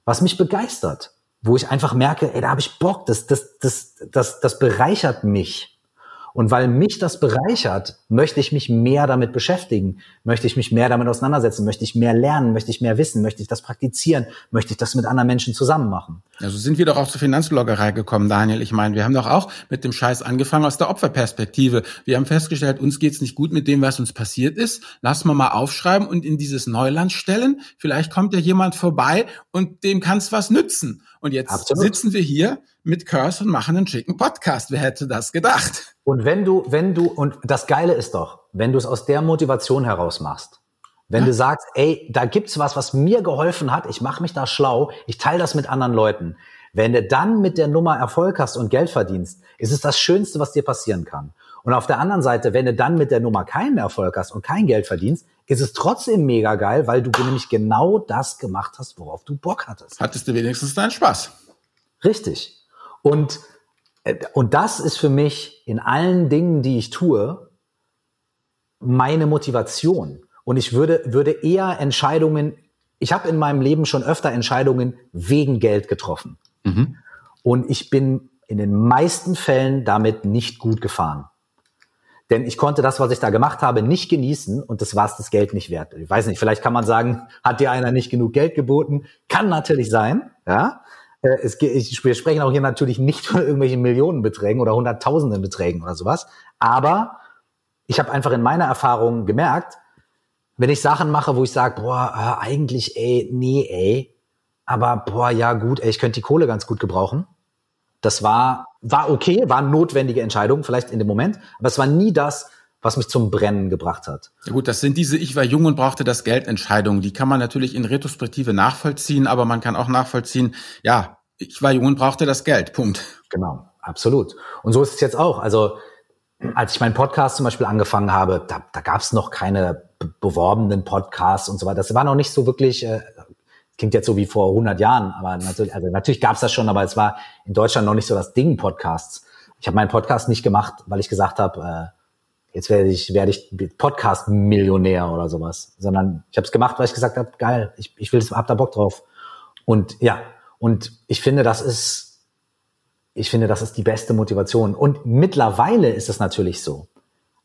was mich begeistert, wo ich einfach merke, ey, da habe ich Bock, das, das, das, das, das bereichert mich. Und weil mich das bereichert, möchte ich mich mehr damit beschäftigen, möchte ich mich mehr damit auseinandersetzen, möchte ich mehr lernen, möchte ich mehr wissen, möchte ich das praktizieren, möchte ich das mit anderen Menschen zusammen machen. Also sind wir doch auch zur Finanzbloggerei gekommen, Daniel. Ich meine, wir haben doch auch mit dem Scheiß angefangen aus der Opferperspektive. Wir haben festgestellt, uns geht's nicht gut mit dem, was uns passiert ist. Lass mal mal aufschreiben und in dieses Neuland stellen. Vielleicht kommt ja jemand vorbei und dem kann's was nützen. Und jetzt Absolut. sitzen wir hier mit Curse und machen einen schicken Podcast. Wer hätte das gedacht? Und wenn du, wenn du, und das Geile ist doch, wenn du es aus der Motivation heraus machst, wenn ja. du sagst, ey, da gibt's was, was mir geholfen hat, ich mache mich da schlau, ich teile das mit anderen Leuten. Wenn du dann mit der Nummer Erfolg hast und Geld verdienst, ist es das Schönste, was dir passieren kann. Und auf der anderen Seite, wenn du dann mit der Nummer keinen Erfolg hast und kein Geld verdienst, ist es trotzdem mega geil, weil du nämlich genau das gemacht hast, worauf du Bock hattest. Hattest du wenigstens deinen Spaß. Richtig. Und, äh, und das ist für mich in allen Dingen, die ich tue, meine Motivation. Und ich würde, würde eher Entscheidungen, ich habe in meinem Leben schon öfter Entscheidungen wegen Geld getroffen. Mhm. Und ich bin in den meisten Fällen damit nicht gut gefahren. Denn ich konnte das, was ich da gemacht habe, nicht genießen und das war es das Geld nicht wert. Ich weiß nicht, vielleicht kann man sagen, hat dir einer nicht genug Geld geboten? Kann natürlich sein, ja. Äh, es, ich, wir sprechen auch hier natürlich nicht von irgendwelchen Millionenbeträgen oder hunderttausenden Beträgen oder sowas. Aber ich habe einfach in meiner Erfahrung gemerkt, wenn ich Sachen mache, wo ich sage, boah, äh, eigentlich, ey, nee, ey, aber boah, ja gut, ey, ich könnte die Kohle ganz gut gebrauchen. Das war, war okay, war eine notwendige Entscheidung, vielleicht in dem Moment, aber es war nie das, was mich zum Brennen gebracht hat. Ja gut, das sind diese Ich war jung und brauchte das Geld Entscheidungen. Die kann man natürlich in Retrospektive nachvollziehen, aber man kann auch nachvollziehen, ja, ich war jung und brauchte das Geld. Punkt. Genau, absolut. Und so ist es jetzt auch. Also als ich meinen Podcast zum Beispiel angefangen habe, da, da gab es noch keine beworbenen Podcasts und so weiter. Das war noch nicht so wirklich, äh, klingt jetzt so wie vor 100 Jahren, aber natürlich, also natürlich gab es das schon, aber es war in Deutschland noch nicht so das Ding Podcasts. Ich habe meinen Podcast nicht gemacht, weil ich gesagt habe, äh, jetzt werde ich werde ich Podcast Millionär oder sowas, sondern ich habe es gemacht, weil ich gesagt habe, geil, ich, ich will das, hab da Bock drauf. Und ja, und ich finde, das ist ich finde, das ist die beste Motivation. Und mittlerweile ist es natürlich so,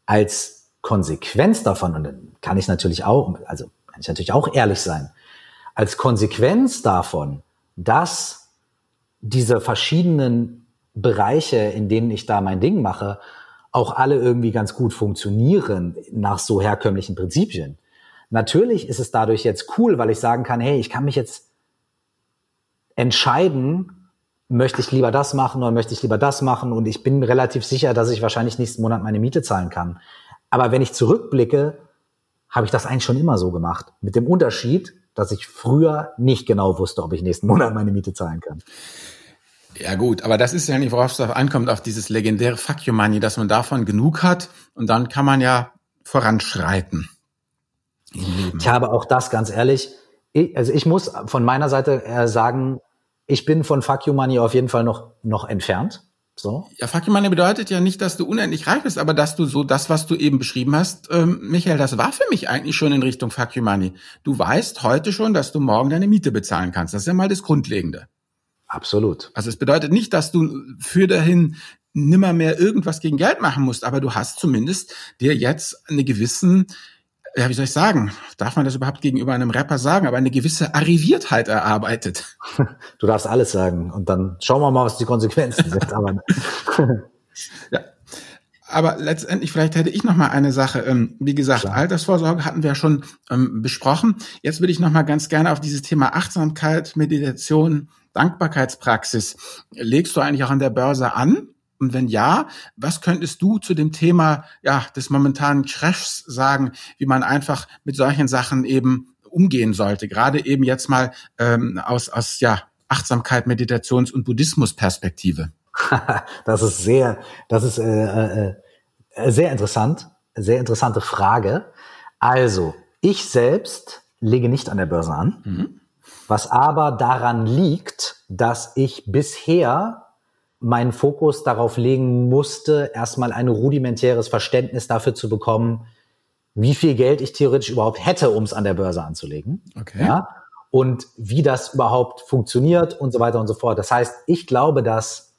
als Konsequenz davon, und dann kann ich natürlich auch, also kann ich natürlich auch ehrlich sein, als Konsequenz davon, dass diese verschiedenen Bereiche, in denen ich da mein Ding mache, auch alle irgendwie ganz gut funktionieren nach so herkömmlichen Prinzipien. Natürlich ist es dadurch jetzt cool, weil ich sagen kann, hey, ich kann mich jetzt entscheiden, möchte ich lieber das machen oder möchte ich lieber das machen und ich bin relativ sicher, dass ich wahrscheinlich nächsten Monat meine Miete zahlen kann. Aber wenn ich zurückblicke, habe ich das eigentlich schon immer so gemacht. Mit dem Unterschied, dass ich früher nicht genau wusste, ob ich nächsten Monat meine Miete zahlen kann. Ja gut, aber das ist ja nicht, worauf es ankommt, auf dieses legendäre Fuck you Money, dass man davon genug hat und dann kann man ja voranschreiten. Ich habe auch das ganz ehrlich, ich, also ich muss von meiner Seite sagen, ich bin von Fuck You Money auf jeden Fall noch, noch entfernt. So. Ja, Money bedeutet ja nicht, dass du unendlich reich bist, aber dass du so das, was du eben beschrieben hast, ähm, Michael, das war für mich eigentlich schon in Richtung Money. Du weißt heute schon, dass du morgen deine Miete bezahlen kannst. Das ist ja mal das Grundlegende. Absolut. Also es bedeutet nicht, dass du für dahin nimmer mehr irgendwas gegen Geld machen musst, aber du hast zumindest dir jetzt eine gewissen ja, wie soll ich sagen, darf man das überhaupt gegenüber einem Rapper sagen, aber eine gewisse Arriviertheit erarbeitet. Du darfst alles sagen und dann schauen wir mal, was die Konsequenzen sind. Aber ja. Aber letztendlich, vielleicht hätte ich noch mal eine Sache. Ähm, wie gesagt, Klar. Altersvorsorge hatten wir ja schon ähm, besprochen. Jetzt würde ich noch mal ganz gerne auf dieses Thema Achtsamkeit, Meditation, Dankbarkeitspraxis. Legst du eigentlich auch an der Börse an? Und wenn ja, was könntest du zu dem Thema ja, des momentanen Crashs sagen, wie man einfach mit solchen Sachen eben umgehen sollte? Gerade eben jetzt mal ähm, aus, aus ja, Achtsamkeit, Meditations- und Buddhismus-Perspektive. das ist sehr, das ist äh, äh, sehr interessant, sehr interessante Frage. Also, ich selbst lege nicht an der Börse an, mhm. was aber daran liegt, dass ich bisher meinen Fokus darauf legen musste, erstmal ein rudimentäres Verständnis dafür zu bekommen, wie viel Geld ich theoretisch überhaupt hätte, um es an der Börse anzulegen. Okay. Ja, und wie das überhaupt funktioniert und so weiter und so fort. Das heißt, ich glaube, dass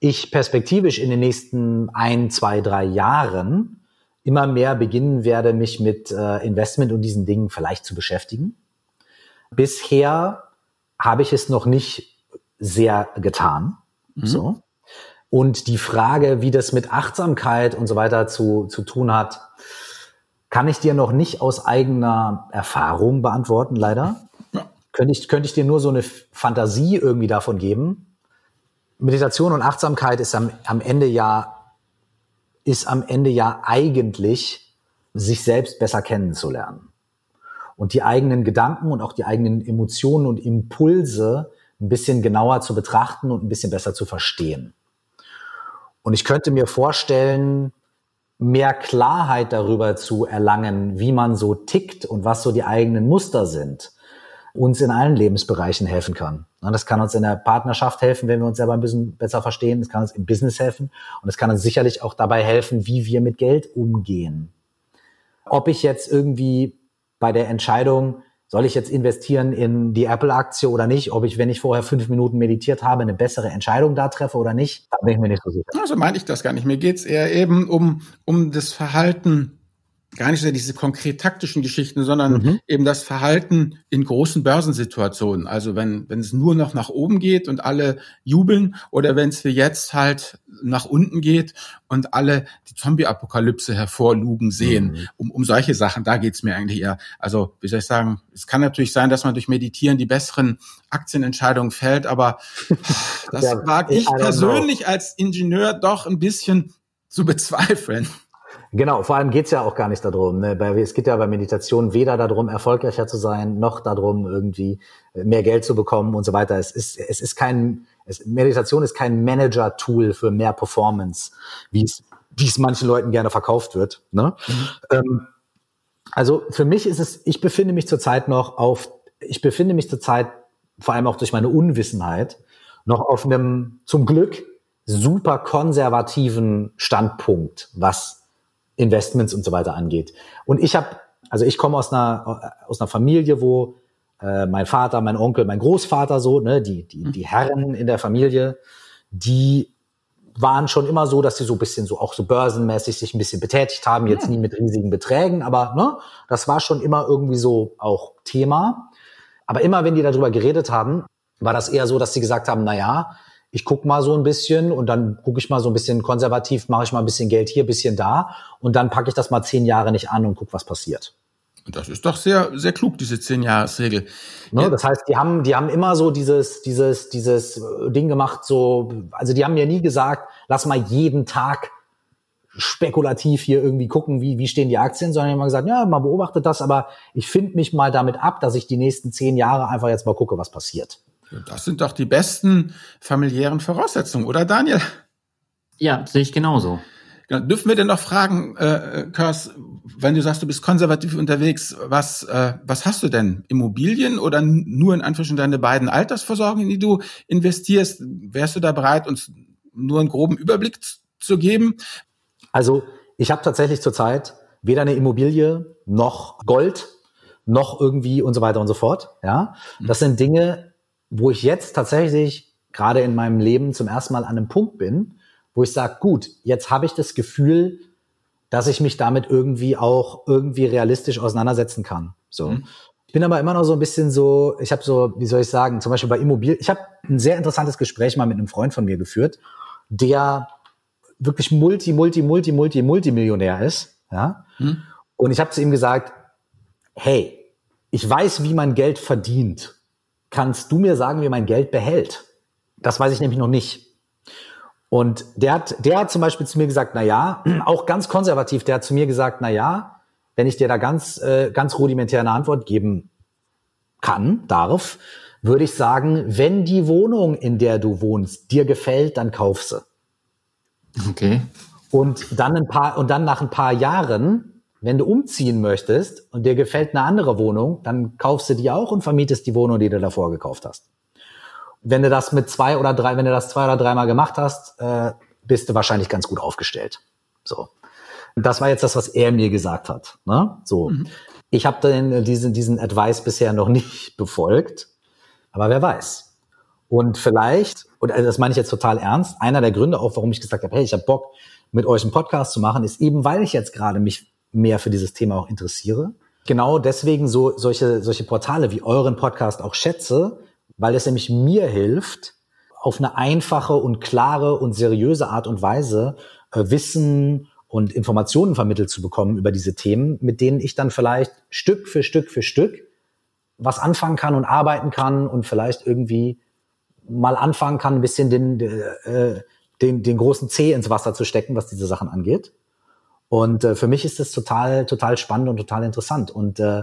ich perspektivisch in den nächsten ein, zwei, drei Jahren immer mehr beginnen werde, mich mit äh, Investment und diesen Dingen vielleicht zu beschäftigen. Bisher habe ich es noch nicht sehr getan. Mhm. So. Und die Frage, wie das mit Achtsamkeit und so weiter zu, zu tun hat, kann ich dir noch nicht aus eigener Erfahrung beantworten, leider. Ja. Könnte, ich, könnte ich dir nur so eine Fantasie irgendwie davon geben. Meditation und Achtsamkeit ist am, am Ende ja, ist am Ende ja eigentlich, sich selbst besser kennenzulernen. Und die eigenen Gedanken und auch die eigenen Emotionen und Impulse ein bisschen genauer zu betrachten und ein bisschen besser zu verstehen. Und ich könnte mir vorstellen, mehr Klarheit darüber zu erlangen, wie man so tickt und was so die eigenen Muster sind, uns in allen Lebensbereichen helfen kann. Das kann uns in der Partnerschaft helfen, wenn wir uns selber ein bisschen besser verstehen. Es kann uns im Business helfen und es kann uns sicherlich auch dabei helfen, wie wir mit Geld umgehen. Ob ich jetzt irgendwie bei der Entscheidung, soll ich jetzt investieren in die Apple-Aktie oder nicht? Ob ich, wenn ich vorher fünf Minuten meditiert habe, eine bessere Entscheidung da treffe oder nicht? Da bin ich mir nicht so sicher. Also meine ich das gar nicht. Mir geht's eher eben um, um das Verhalten gar nicht so diese konkret taktischen Geschichten, sondern mhm. eben das Verhalten in großen Börsensituationen. Also wenn, wenn es nur noch nach oben geht und alle jubeln oder wenn es wie jetzt halt nach unten geht und alle die Zombie-Apokalypse hervorlugen sehen. Mhm. Um, um solche Sachen, da geht's mir eigentlich eher. Also, wie soll ich sagen, es kann natürlich sein, dass man durch Meditieren die besseren Aktienentscheidungen fällt, aber das ja, wage ich persönlich know. als Ingenieur doch ein bisschen zu bezweifeln. Genau, vor allem geht's ja auch gar nicht darum. Ne? Es geht ja bei Meditation weder darum, erfolgreicher zu sein, noch darum, irgendwie mehr Geld zu bekommen und so weiter. Es ist, es ist kein, es, Meditation ist kein Manager-Tool für mehr Performance, wie es, wie es manchen Leuten gerne verkauft wird. Ne? Mhm. Ähm, also für mich ist es, ich befinde mich zurzeit noch auf, ich befinde mich zurzeit, vor allem auch durch meine Unwissenheit, noch auf einem zum Glück super konservativen Standpunkt, was Investments und so weiter angeht. Und ich habe, also ich komme aus einer aus einer Familie, wo äh, mein Vater, mein Onkel, mein Großvater so, ne, die die mhm. die Herren in der Familie, die waren schon immer so, dass sie so ein bisschen so auch so börsenmäßig sich ein bisschen betätigt haben, jetzt nie mit riesigen Beträgen, aber ne, das war schon immer irgendwie so auch Thema. Aber immer wenn die darüber geredet haben, war das eher so, dass sie gesagt haben, na ja, ich guck mal so ein bisschen und dann gucke ich mal so ein bisschen konservativ, mache ich mal ein bisschen Geld hier, bisschen da und dann packe ich das mal zehn Jahre nicht an und guck, was passiert. Das ist doch sehr, sehr klug, diese zehn Jahresregel. Ne, das heißt, die haben, die haben immer so dieses, dieses, dieses Ding gemacht, so, also die haben mir nie gesagt, lass mal jeden Tag spekulativ hier irgendwie gucken, wie, wie stehen die Aktien, sondern ich habe mal gesagt, ja, man beobachtet das, aber ich finde mich mal damit ab, dass ich die nächsten zehn Jahre einfach jetzt mal gucke, was passiert. Das sind doch die besten familiären Voraussetzungen, oder Daniel? Ja, sehe ich genauso. Dürfen wir denn noch fragen, äh, Kurs, wenn du sagst, du bist konservativ unterwegs, was, äh, was hast du denn? Immobilien oder nur in Anführungszeichen deine beiden Altersversorgungen, die du investierst? Wärst du da bereit, uns nur einen groben Überblick zu geben? Also ich habe tatsächlich zurzeit weder eine Immobilie noch Gold noch irgendwie und so weiter und so fort. Ja, das sind Dinge, wo ich jetzt tatsächlich gerade in meinem Leben zum ersten Mal an einem Punkt bin, wo ich sage, gut, jetzt habe ich das Gefühl, dass ich mich damit irgendwie auch irgendwie realistisch auseinandersetzen kann. So. Mhm. Ich bin aber immer noch so ein bisschen so, ich habe so, wie soll ich sagen, zum Beispiel bei Immobilien, ich habe ein sehr interessantes Gespräch mal mit einem Freund von mir geführt, der wirklich multi, multi, multi, multi, multimillionär ist. Ja? Mhm. Und ich habe zu ihm gesagt, hey, ich weiß, wie man Geld verdient. Kannst du mir sagen, wie man Geld behält? Das weiß ich nämlich noch nicht. Und der hat, der hat zum Beispiel zu mir gesagt, na ja, auch ganz konservativ, der hat zu mir gesagt, na ja, wenn ich dir da ganz, äh, ganz rudimentär eine Antwort geben kann, darf, würde ich sagen, wenn die Wohnung, in der du wohnst, dir gefällt, dann kauf sie. Okay. Und dann ein paar, und dann nach ein paar Jahren, wenn du umziehen möchtest und dir gefällt eine andere Wohnung, dann kaufst du die auch und vermietest die Wohnung, die du davor gekauft hast wenn du das mit zwei oder drei, wenn du das zwei oder dreimal gemacht hast, äh, bist du wahrscheinlich ganz gut aufgestellt. So. Das war jetzt das, was er mir gesagt hat. Ne? So. Mhm. Ich habe den, diesen, diesen Advice bisher noch nicht befolgt, aber wer weiß. Und vielleicht, und also das meine ich jetzt total ernst, einer der Gründe auch, warum ich gesagt habe, hey, ich habe Bock, mit euch einen Podcast zu machen, ist eben, weil ich jetzt gerade mich mehr für dieses Thema auch interessiere. Genau deswegen so solche, solche Portale wie euren Podcast auch schätze, weil es nämlich mir hilft, auf eine einfache und klare und seriöse Art und Weise äh, Wissen und Informationen vermittelt zu bekommen über diese Themen, mit denen ich dann vielleicht Stück für Stück für Stück was anfangen kann und arbeiten kann und vielleicht irgendwie mal anfangen kann, ein bisschen den, äh, den, den großen C ins Wasser zu stecken, was diese Sachen angeht. Und äh, für mich ist das total, total spannend und total interessant. Und äh,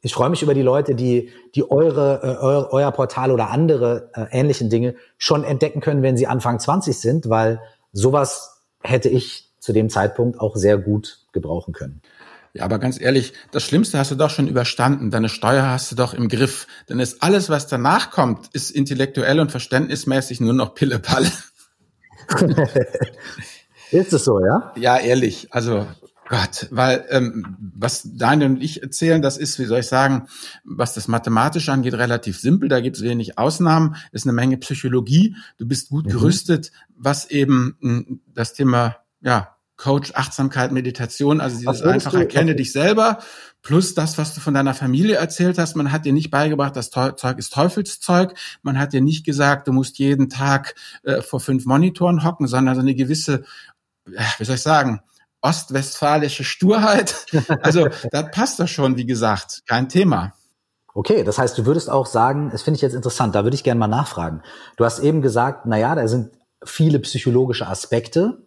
ich freue mich über die Leute, die, die eure, äh, euer, euer Portal oder andere äh, ähnlichen Dinge schon entdecken können, wenn sie Anfang 20 sind, weil sowas hätte ich zu dem Zeitpunkt auch sehr gut gebrauchen können. Ja, aber ganz ehrlich, das Schlimmste hast du doch schon überstanden. Deine Steuer hast du doch im Griff. Denn ist alles, was danach kommt, ist intellektuell und verständnismäßig nur noch Pille-Palle. ist es so, ja? Ja, ehrlich. Also Gott, weil ähm, was Daniel und ich erzählen, das ist, wie soll ich sagen, was das mathematisch angeht, relativ simpel. Da gibt es wenig Ausnahmen, ist eine Menge Psychologie. Du bist gut mhm. gerüstet, was eben mh, hm, das Thema ja Coach, Achtsamkeit, Meditation, also dieses einfach du, erkenne okay. dich selber, plus das, was du von deiner Familie erzählt hast. Man hat dir nicht beigebracht, das Zeug ist Teufelszeug. Man hat dir nicht gesagt, du musst jeden Tag äh, vor fünf Monitoren hocken, sondern so eine gewisse, wie soll ich sagen, ostwestfälische Sturheit. Also das passt doch schon, wie gesagt, kein Thema. Okay, das heißt, du würdest auch sagen, das finde ich jetzt interessant, da würde ich gerne mal nachfragen. Du hast eben gesagt, na ja, da sind viele psychologische Aspekte.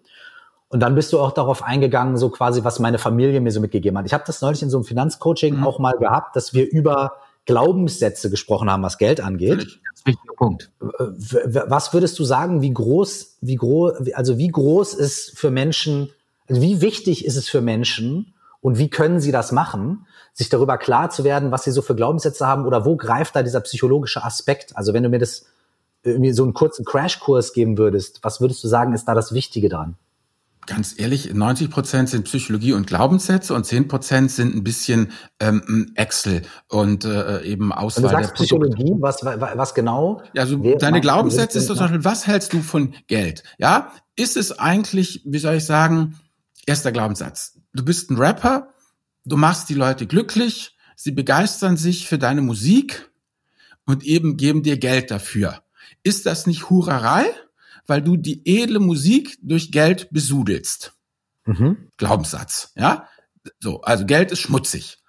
Und dann bist du auch darauf eingegangen, so quasi, was meine Familie mir so mitgegeben hat. Ich habe das neulich in so einem Finanzcoaching mhm. auch mal gehabt, dass wir über Glaubenssätze gesprochen haben, was Geld angeht. Ganz wichtiger Punkt. Was würdest du sagen, wie groß, wie groß, also wie groß ist für Menschen also wie wichtig ist es für Menschen und wie können sie das machen, sich darüber klar zu werden, was sie so für Glaubenssätze haben oder wo greift da dieser psychologische Aspekt? Also wenn du mir das mir so einen kurzen Crashkurs geben würdest, was würdest du sagen, ist da das Wichtige dran? Ganz ehrlich, 90 Prozent sind Psychologie und Glaubenssätze und 10 Prozent sind ein bisschen ähm, Excel und äh, eben Auswahl du sagst der Psychologie, was, was genau? Ja, also deine Glaubenssätze ist zum Beispiel, was hältst du von Geld? Ja, ist es eigentlich, wie soll ich sagen, Erster Glaubenssatz. Du bist ein Rapper, du machst die Leute glücklich, sie begeistern sich für deine Musik und eben geben dir Geld dafür. Ist das nicht Hurerei? Weil du die edle Musik durch Geld besudelst. Mhm. Glaubenssatz, ja? So, also Geld ist schmutzig.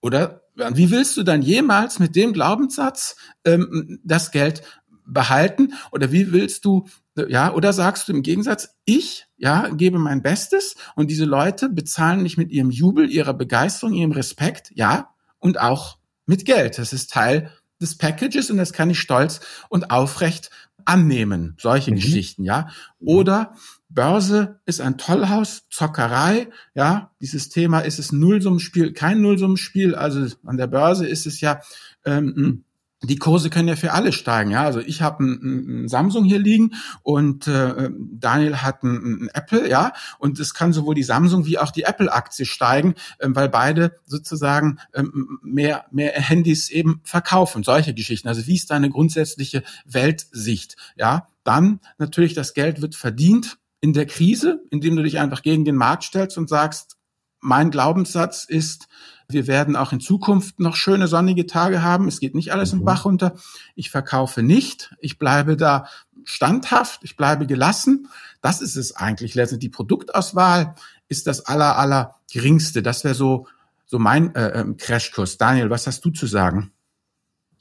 Oder wie willst du dann jemals mit dem Glaubenssatz ähm, das Geld behalten? Oder wie willst du ja, oder sagst du im Gegensatz, ich, ja, gebe mein Bestes und diese Leute bezahlen mich mit ihrem Jubel, ihrer Begeisterung, ihrem Respekt, ja, und auch mit Geld. Das ist Teil des Packages und das kann ich stolz und aufrecht annehmen. Solche mhm. Geschichten, ja. Oder Börse ist ein Tollhaus, Zockerei, ja. Dieses Thema ist es Nullsummenspiel, kein Nullsummenspiel. Also an der Börse ist es ja ähm, die Kurse können ja für alle steigen. Ja, also ich habe ein, Samsung hier liegen und äh, Daniel hat ein, Apple, ja, und es kann sowohl die Samsung wie auch die Apple-Aktie steigen, äh, weil beide sozusagen äh, mehr mehr Handys eben verkaufen. Solche Geschichten. Also wie ist deine grundsätzliche Weltsicht? Ja, dann natürlich das Geld wird verdient in der Krise, indem du dich einfach gegen den Markt stellst und sagst, mein Glaubenssatz ist wir werden auch in Zukunft noch schöne sonnige Tage haben. Es geht nicht alles mhm. im Bach runter. Ich verkaufe nicht. Ich bleibe da standhaft. Ich bleibe gelassen. Das ist es eigentlich. Letztendlich die Produktauswahl ist das aller, aller geringste. Das wäre so, so mein äh, ähm, Crashkurs. Daniel, was hast du zu sagen?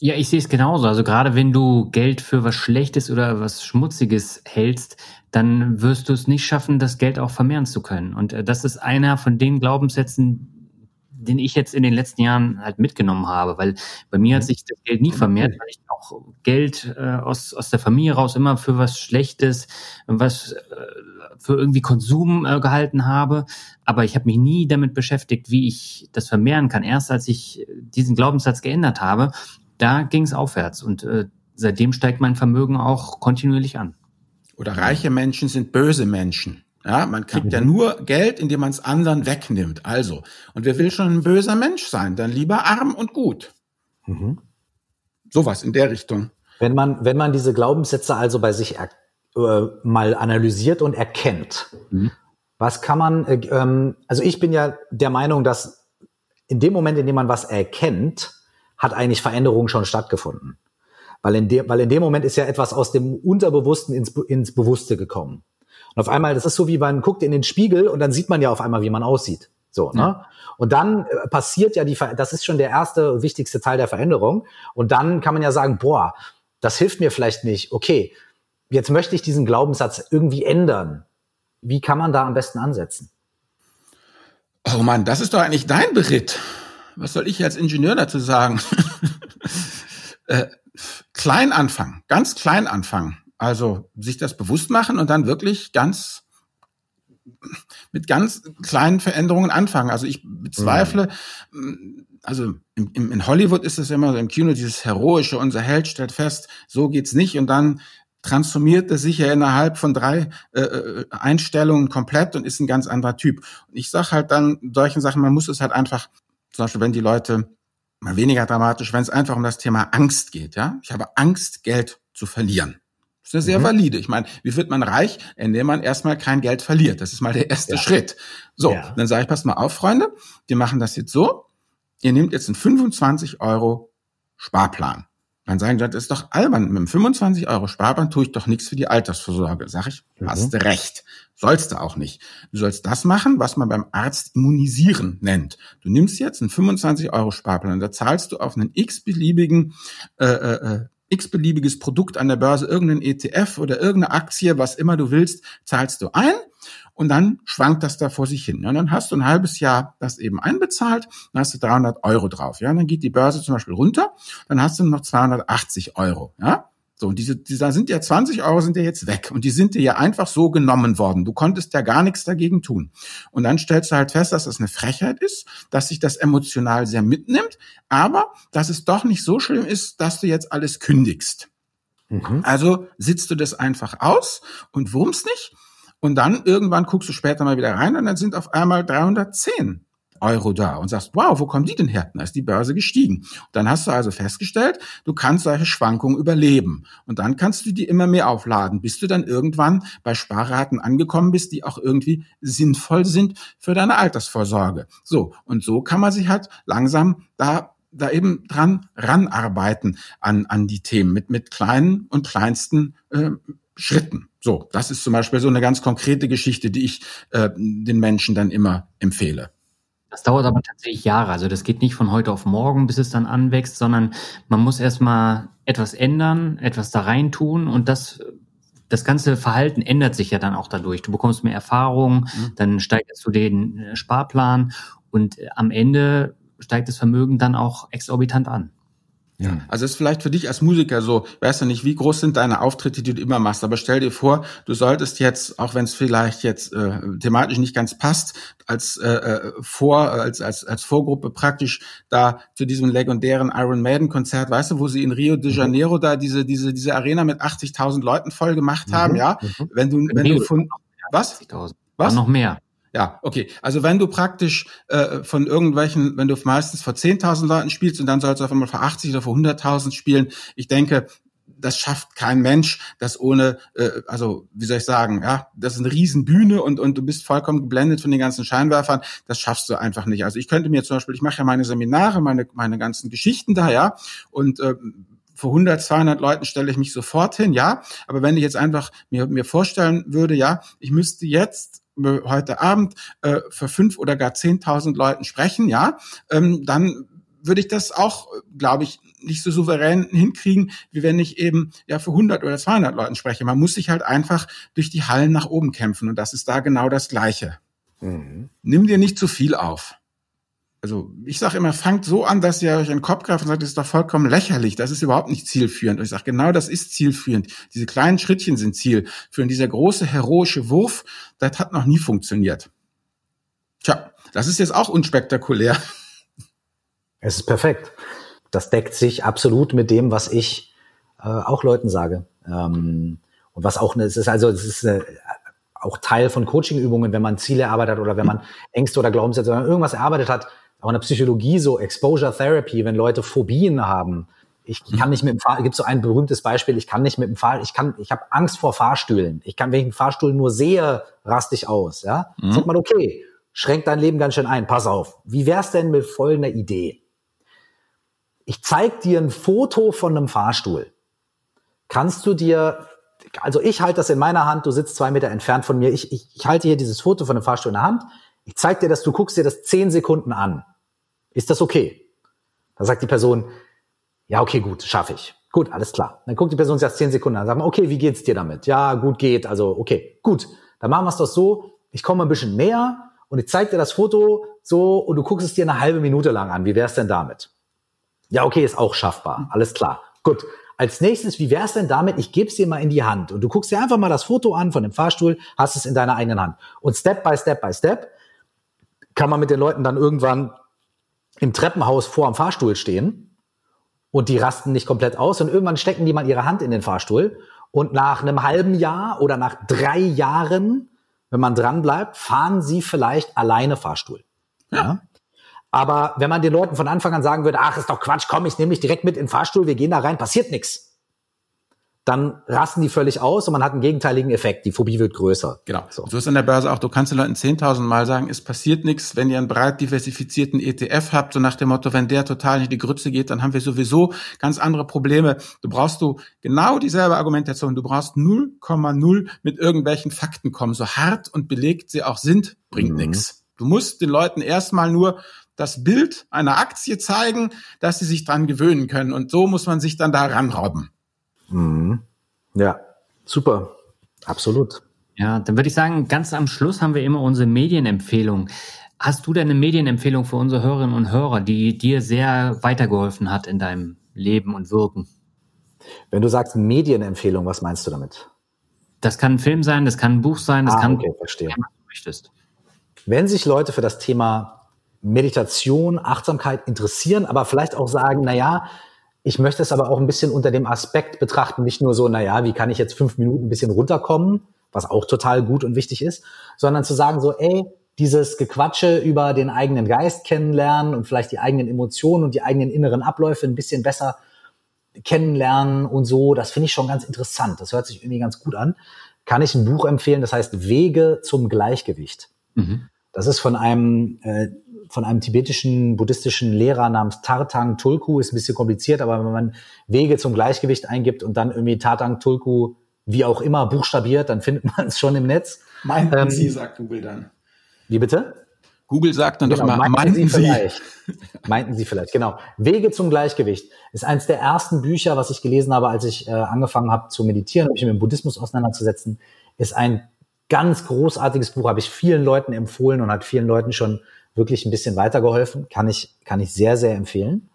Ja, ich sehe es genauso. Also gerade wenn du Geld für was Schlechtes oder was Schmutziges hältst, dann wirst du es nicht schaffen, das Geld auch vermehren zu können. Und äh, das ist einer von den Glaubenssätzen, den ich jetzt in den letzten Jahren halt mitgenommen habe, weil bei mir hat mhm. sich das Geld nie vermehrt, weil ich auch Geld äh, aus, aus der Familie raus immer für was Schlechtes, was äh, für irgendwie Konsum äh, gehalten habe. Aber ich habe mich nie damit beschäftigt, wie ich das vermehren kann. Erst als ich diesen Glaubenssatz geändert habe, da ging es aufwärts und äh, seitdem steigt mein Vermögen auch kontinuierlich an. Oder reiche Menschen sind böse Menschen. Ja, man kriegt ja, ja nur Geld, indem man es anderen wegnimmt. Also, und wer will schon ein böser Mensch sein? Dann lieber arm und gut. Mhm. Sowas in der Richtung. Wenn man, wenn man diese Glaubenssätze also bei sich er, äh, mal analysiert und erkennt, mhm. was kann man, äh, ähm, also ich bin ja der Meinung, dass in dem Moment, in dem man was erkennt, hat eigentlich Veränderung schon stattgefunden. Weil in, de, weil in dem Moment ist ja etwas aus dem Unterbewussten ins, ins Bewusste gekommen. Und auf einmal, das ist so wie man guckt in den Spiegel und dann sieht man ja auf einmal, wie man aussieht. So, ne? Ja. Und dann äh, passiert ja die, das ist schon der erste wichtigste Teil der Veränderung. Und dann kann man ja sagen, boah, das hilft mir vielleicht nicht. Okay, jetzt möchte ich diesen Glaubenssatz irgendwie ändern. Wie kann man da am besten ansetzen? Oh Mann, das ist doch eigentlich dein Beritt. Was soll ich als Ingenieur dazu sagen? äh, klein anfangen, ganz klein anfangen. Also sich das bewusst machen und dann wirklich ganz mit ganz kleinen Veränderungen anfangen. Also ich bezweifle, mhm. also in, in Hollywood ist es immer so im Kino dieses heroische, unser Held stellt fest, so geht's nicht und dann transformiert er sich ja innerhalb von drei äh, äh Einstellungen komplett und ist ein ganz anderer Typ. Und ich sage halt dann solchen Sachen, man muss es halt einfach, zum Beispiel wenn die Leute mal weniger dramatisch, wenn es einfach um das Thema Angst geht, ja, ich habe Angst, Geld zu verlieren. Das ist eine sehr mhm. valide. Ich meine, wie wird man reich, indem man erstmal kein Geld verliert? Das ist mal der erste ja. Schritt. So, ja. dann sage ich, passt mal auf, Freunde, wir machen das jetzt so. Ihr nehmt jetzt einen 25 Euro Sparplan. Dann sagen die, das ist doch albern. Mit einem 25 Euro Sparplan tue ich doch nichts für die Altersvorsorge. Sag ich, mhm. hast recht. Sollst du auch nicht. Du sollst das machen, was man beim Arzt immunisieren nennt. Du nimmst jetzt einen 25 Euro Sparplan, da zahlst du auf einen x-beliebigen äh, äh, äh x-beliebiges Produkt an der Börse, irgendein ETF oder irgendeine Aktie, was immer du willst, zahlst du ein und dann schwankt das da vor sich hin. Ja, und dann hast du ein halbes Jahr das eben einbezahlt, dann hast du 300 Euro drauf. Ja, und dann geht die Börse zum Beispiel runter, dann hast du noch 280 Euro. Ja, so, und diese, diese, da sind ja 20 Euro sind ja jetzt weg und die sind dir ja einfach so genommen worden. Du konntest ja gar nichts dagegen tun. Und dann stellst du halt fest, dass das eine Frechheit ist, dass sich das emotional sehr mitnimmt, aber dass es doch nicht so schlimm ist, dass du jetzt alles kündigst. Mhm. Also sitzt du das einfach aus und wurmst nicht. Und dann irgendwann guckst du später mal wieder rein und dann sind auf einmal 310 Euro da und sagst, wow, wo kommen die denn her? Dann ist die Börse gestiegen. Und dann hast du also festgestellt, du kannst solche Schwankungen überleben. Und dann kannst du die immer mehr aufladen, bis du dann irgendwann bei Sparraten angekommen bist, die auch irgendwie sinnvoll sind für deine Altersvorsorge. So, und so kann man sich halt langsam da da eben dran ranarbeiten an, an die Themen mit, mit kleinen und kleinsten äh, Schritten. So, das ist zum Beispiel so eine ganz konkrete Geschichte, die ich äh, den Menschen dann immer empfehle. Das dauert aber tatsächlich Jahre. Also das geht nicht von heute auf morgen, bis es dann anwächst, sondern man muss erstmal etwas ändern, etwas da rein tun und das das ganze Verhalten ändert sich ja dann auch dadurch. Du bekommst mehr Erfahrung, mhm. dann steigerst du den äh, Sparplan und äh, am Ende steigt das Vermögen dann auch exorbitant an. Ja, also ist vielleicht für dich als Musiker so, weißt du nicht, wie groß sind deine Auftritte, die du immer machst, aber stell dir vor, du solltest jetzt, auch wenn es vielleicht jetzt äh, thematisch nicht ganz passt, als äh, äh vor als als als Vorgruppe praktisch da zu diesem legendären Iron Maiden Konzert, weißt du, wo sie in Rio de mhm. Janeiro mhm. da diese diese diese Arena mit 80.000 Leuten voll gemacht haben, mhm. ja? Mhm. Wenn du wenn du von was? Was? noch mehr. Ja, okay. Also wenn du praktisch äh, von irgendwelchen, wenn du meistens vor 10.000 Leuten spielst und dann sollst du auf einmal vor 80 oder vor 100.000 spielen, ich denke, das schafft kein Mensch, das ohne, äh, also wie soll ich sagen, ja, das ist eine Riesenbühne und und du bist vollkommen geblendet von den ganzen Scheinwerfern. Das schaffst du einfach nicht. Also ich könnte mir zum Beispiel, ich mache ja meine Seminare, meine meine ganzen Geschichten da, ja, und äh, vor 100, 200 Leuten stelle ich mich sofort hin, ja. Aber wenn ich jetzt einfach mir, mir vorstellen würde, ja, ich müsste jetzt heute Abend äh, für fünf oder gar zehntausend Leuten sprechen, ja, ähm, dann würde ich das auch, glaube ich, nicht so souverän hinkriegen, wie wenn ich eben ja für 100 oder 200 Leuten spreche. Man muss sich halt einfach durch die Hallen nach oben kämpfen und das ist da genau das Gleiche. Mhm. Nimm dir nicht zu viel auf also ich sage immer, fangt so an, dass ihr euch einen Kopf greift und sagt, das ist doch vollkommen lächerlich, das ist überhaupt nicht zielführend. Und ich sage, genau das ist zielführend. Diese kleinen Schrittchen sind zielführend. Dieser große heroische Wurf, das hat noch nie funktioniert. Tja, das ist jetzt auch unspektakulär. Es ist perfekt. Das deckt sich absolut mit dem, was ich äh, auch Leuten sage. Ähm, und was auch, es ist also, es ist eine, auch Teil von Coachingübungen, wenn man Ziele erarbeitet oder wenn man Ängste oder Glaubenssätze oder irgendwas erarbeitet hat, auch in der Psychologie so Exposure Therapy, wenn Leute Phobien haben. Ich mhm. kann nicht mit dem Fahr gibt so ein berühmtes Beispiel, ich kann nicht mit dem Fahr ich kann ich habe Angst vor Fahrstühlen. Ich kann wenn ich einen Fahrstuhl nur sehe, raste ich aus, ja? Mhm. Sagt man okay, schränkt dein Leben ganz schön ein. Pass auf. Wie wär's denn mit folgender Idee? Ich zeig dir ein Foto von einem Fahrstuhl. Kannst du dir also ich halte das in meiner Hand, du sitzt zwei Meter entfernt von mir, ich, ich, ich halte hier dieses Foto von einem Fahrstuhl in der Hand, ich zeig dir das, du guckst dir das zehn Sekunden an. Ist das okay? Da sagt die Person, ja, okay, gut, schaffe ich. Gut, alles klar. Dann guckt die Person sich das zehn Sekunden an. Sagt man, okay, wie geht's dir damit? Ja, gut geht. Also, okay, gut. Dann machen wir es doch so. Ich komme ein bisschen näher und ich zeige dir das Foto so und du guckst es dir eine halbe Minute lang an. Wie wär's denn damit? Ja, okay, ist auch schaffbar. Alles klar. Gut. Als nächstes, wie wär's denn damit? Ich gebe es dir mal in die Hand und du guckst dir einfach mal das Foto an von dem Fahrstuhl, hast es in deiner eigenen Hand. Und Step by Step by Step kann man mit den Leuten dann irgendwann im Treppenhaus vor am Fahrstuhl stehen und die rasten nicht komplett aus und irgendwann stecken die mal ihre Hand in den Fahrstuhl und nach einem halben Jahr oder nach drei Jahren, wenn man dran bleibt, fahren sie vielleicht alleine Fahrstuhl. Ja. ja. Aber wenn man den Leuten von Anfang an sagen würde, ach, ist doch Quatsch, komm, ich nehme dich direkt mit in den Fahrstuhl, wir gehen da rein, passiert nichts dann rasten die völlig aus und man hat einen gegenteiligen Effekt. Die Phobie wird größer. Genau. So, so ist an der Börse auch. Du kannst den Leuten 10.000 Mal sagen, es passiert nichts, wenn ihr einen breit diversifizierten ETF habt, so nach dem Motto, wenn der total in die Grütze geht, dann haben wir sowieso ganz andere Probleme. Du brauchst du genau dieselbe Argumentation. Du brauchst 0,0 mit irgendwelchen Fakten kommen. So hart und belegt sie auch sind, bringt mhm. nichts. Du musst den Leuten erstmal nur das Bild einer Aktie zeigen, dass sie sich dran gewöhnen können. Und so muss man sich dann da ranrobben. Mhm. Ja, super. Absolut. Ja, dann würde ich sagen, ganz am Schluss haben wir immer unsere Medienempfehlung. Hast du denn eine Medienempfehlung für unsere Hörerinnen und Hörer, die dir sehr weitergeholfen hat in deinem Leben und Wirken? Wenn du sagst Medienempfehlung, was meinst du damit? Das kann ein Film sein, das kann ein Buch sein, das ah, kann okay, verstehe. was du möchtest. Wenn sich Leute für das Thema Meditation, Achtsamkeit interessieren, aber vielleicht auch sagen, na ja, ich möchte es aber auch ein bisschen unter dem Aspekt betrachten, nicht nur so, naja, wie kann ich jetzt fünf Minuten ein bisschen runterkommen, was auch total gut und wichtig ist, sondern zu sagen so, ey, dieses Gequatsche über den eigenen Geist kennenlernen und vielleicht die eigenen Emotionen und die eigenen inneren Abläufe ein bisschen besser kennenlernen und so, das finde ich schon ganz interessant. Das hört sich irgendwie ganz gut an. Kann ich ein Buch empfehlen, das heißt Wege zum Gleichgewicht. Mhm. Das ist von einem äh, von einem tibetischen buddhistischen Lehrer namens Tartang Tulku, ist ein bisschen kompliziert, aber wenn man Wege zum Gleichgewicht eingibt und dann irgendwie Tartang Tulku wie auch immer buchstabiert, dann findet man es schon im Netz. Meinten ähm, Sie, sagt Google dann. Wie bitte? Google sagt dann genau, doch mal, meinten, meinten Sie, vielleicht. meinten Sie vielleicht, genau. Wege zum Gleichgewicht ist eines der ersten Bücher, was ich gelesen habe, als ich äh, angefangen habe zu meditieren und mich mit dem Buddhismus auseinanderzusetzen. Ist ein ganz großartiges Buch, habe ich vielen Leuten empfohlen und hat vielen Leuten schon wirklich ein bisschen weitergeholfen. Kann ich, kann ich sehr, sehr empfehlen.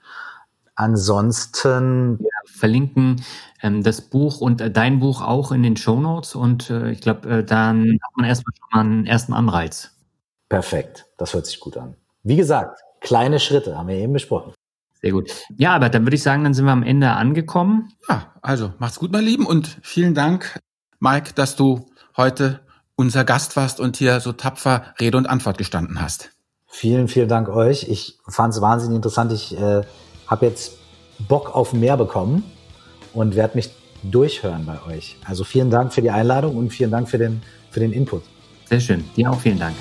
Ansonsten. Wir verlinken ähm, das Buch und äh, dein Buch auch in den Show Notes und äh, ich glaube, äh, dann hat man erstmal schon mal einen ersten Anreiz. Perfekt, das hört sich gut an. Wie gesagt, kleine Schritte haben wir eben besprochen. Sehr gut. Ja, aber dann würde ich sagen, dann sind wir am Ende angekommen. Ja, also macht's gut, mein Lieben, und vielen Dank, Mike, dass du heute unser Gast warst und hier so tapfer Rede und Antwort gestanden hast. Vielen, vielen Dank euch. Ich fand es wahnsinnig interessant. Ich äh, habe jetzt Bock auf mehr bekommen und werde mich durchhören bei euch. Also vielen Dank für die Einladung und vielen Dank für den, für den Input. Sehr schön. Dir auch vielen Dank.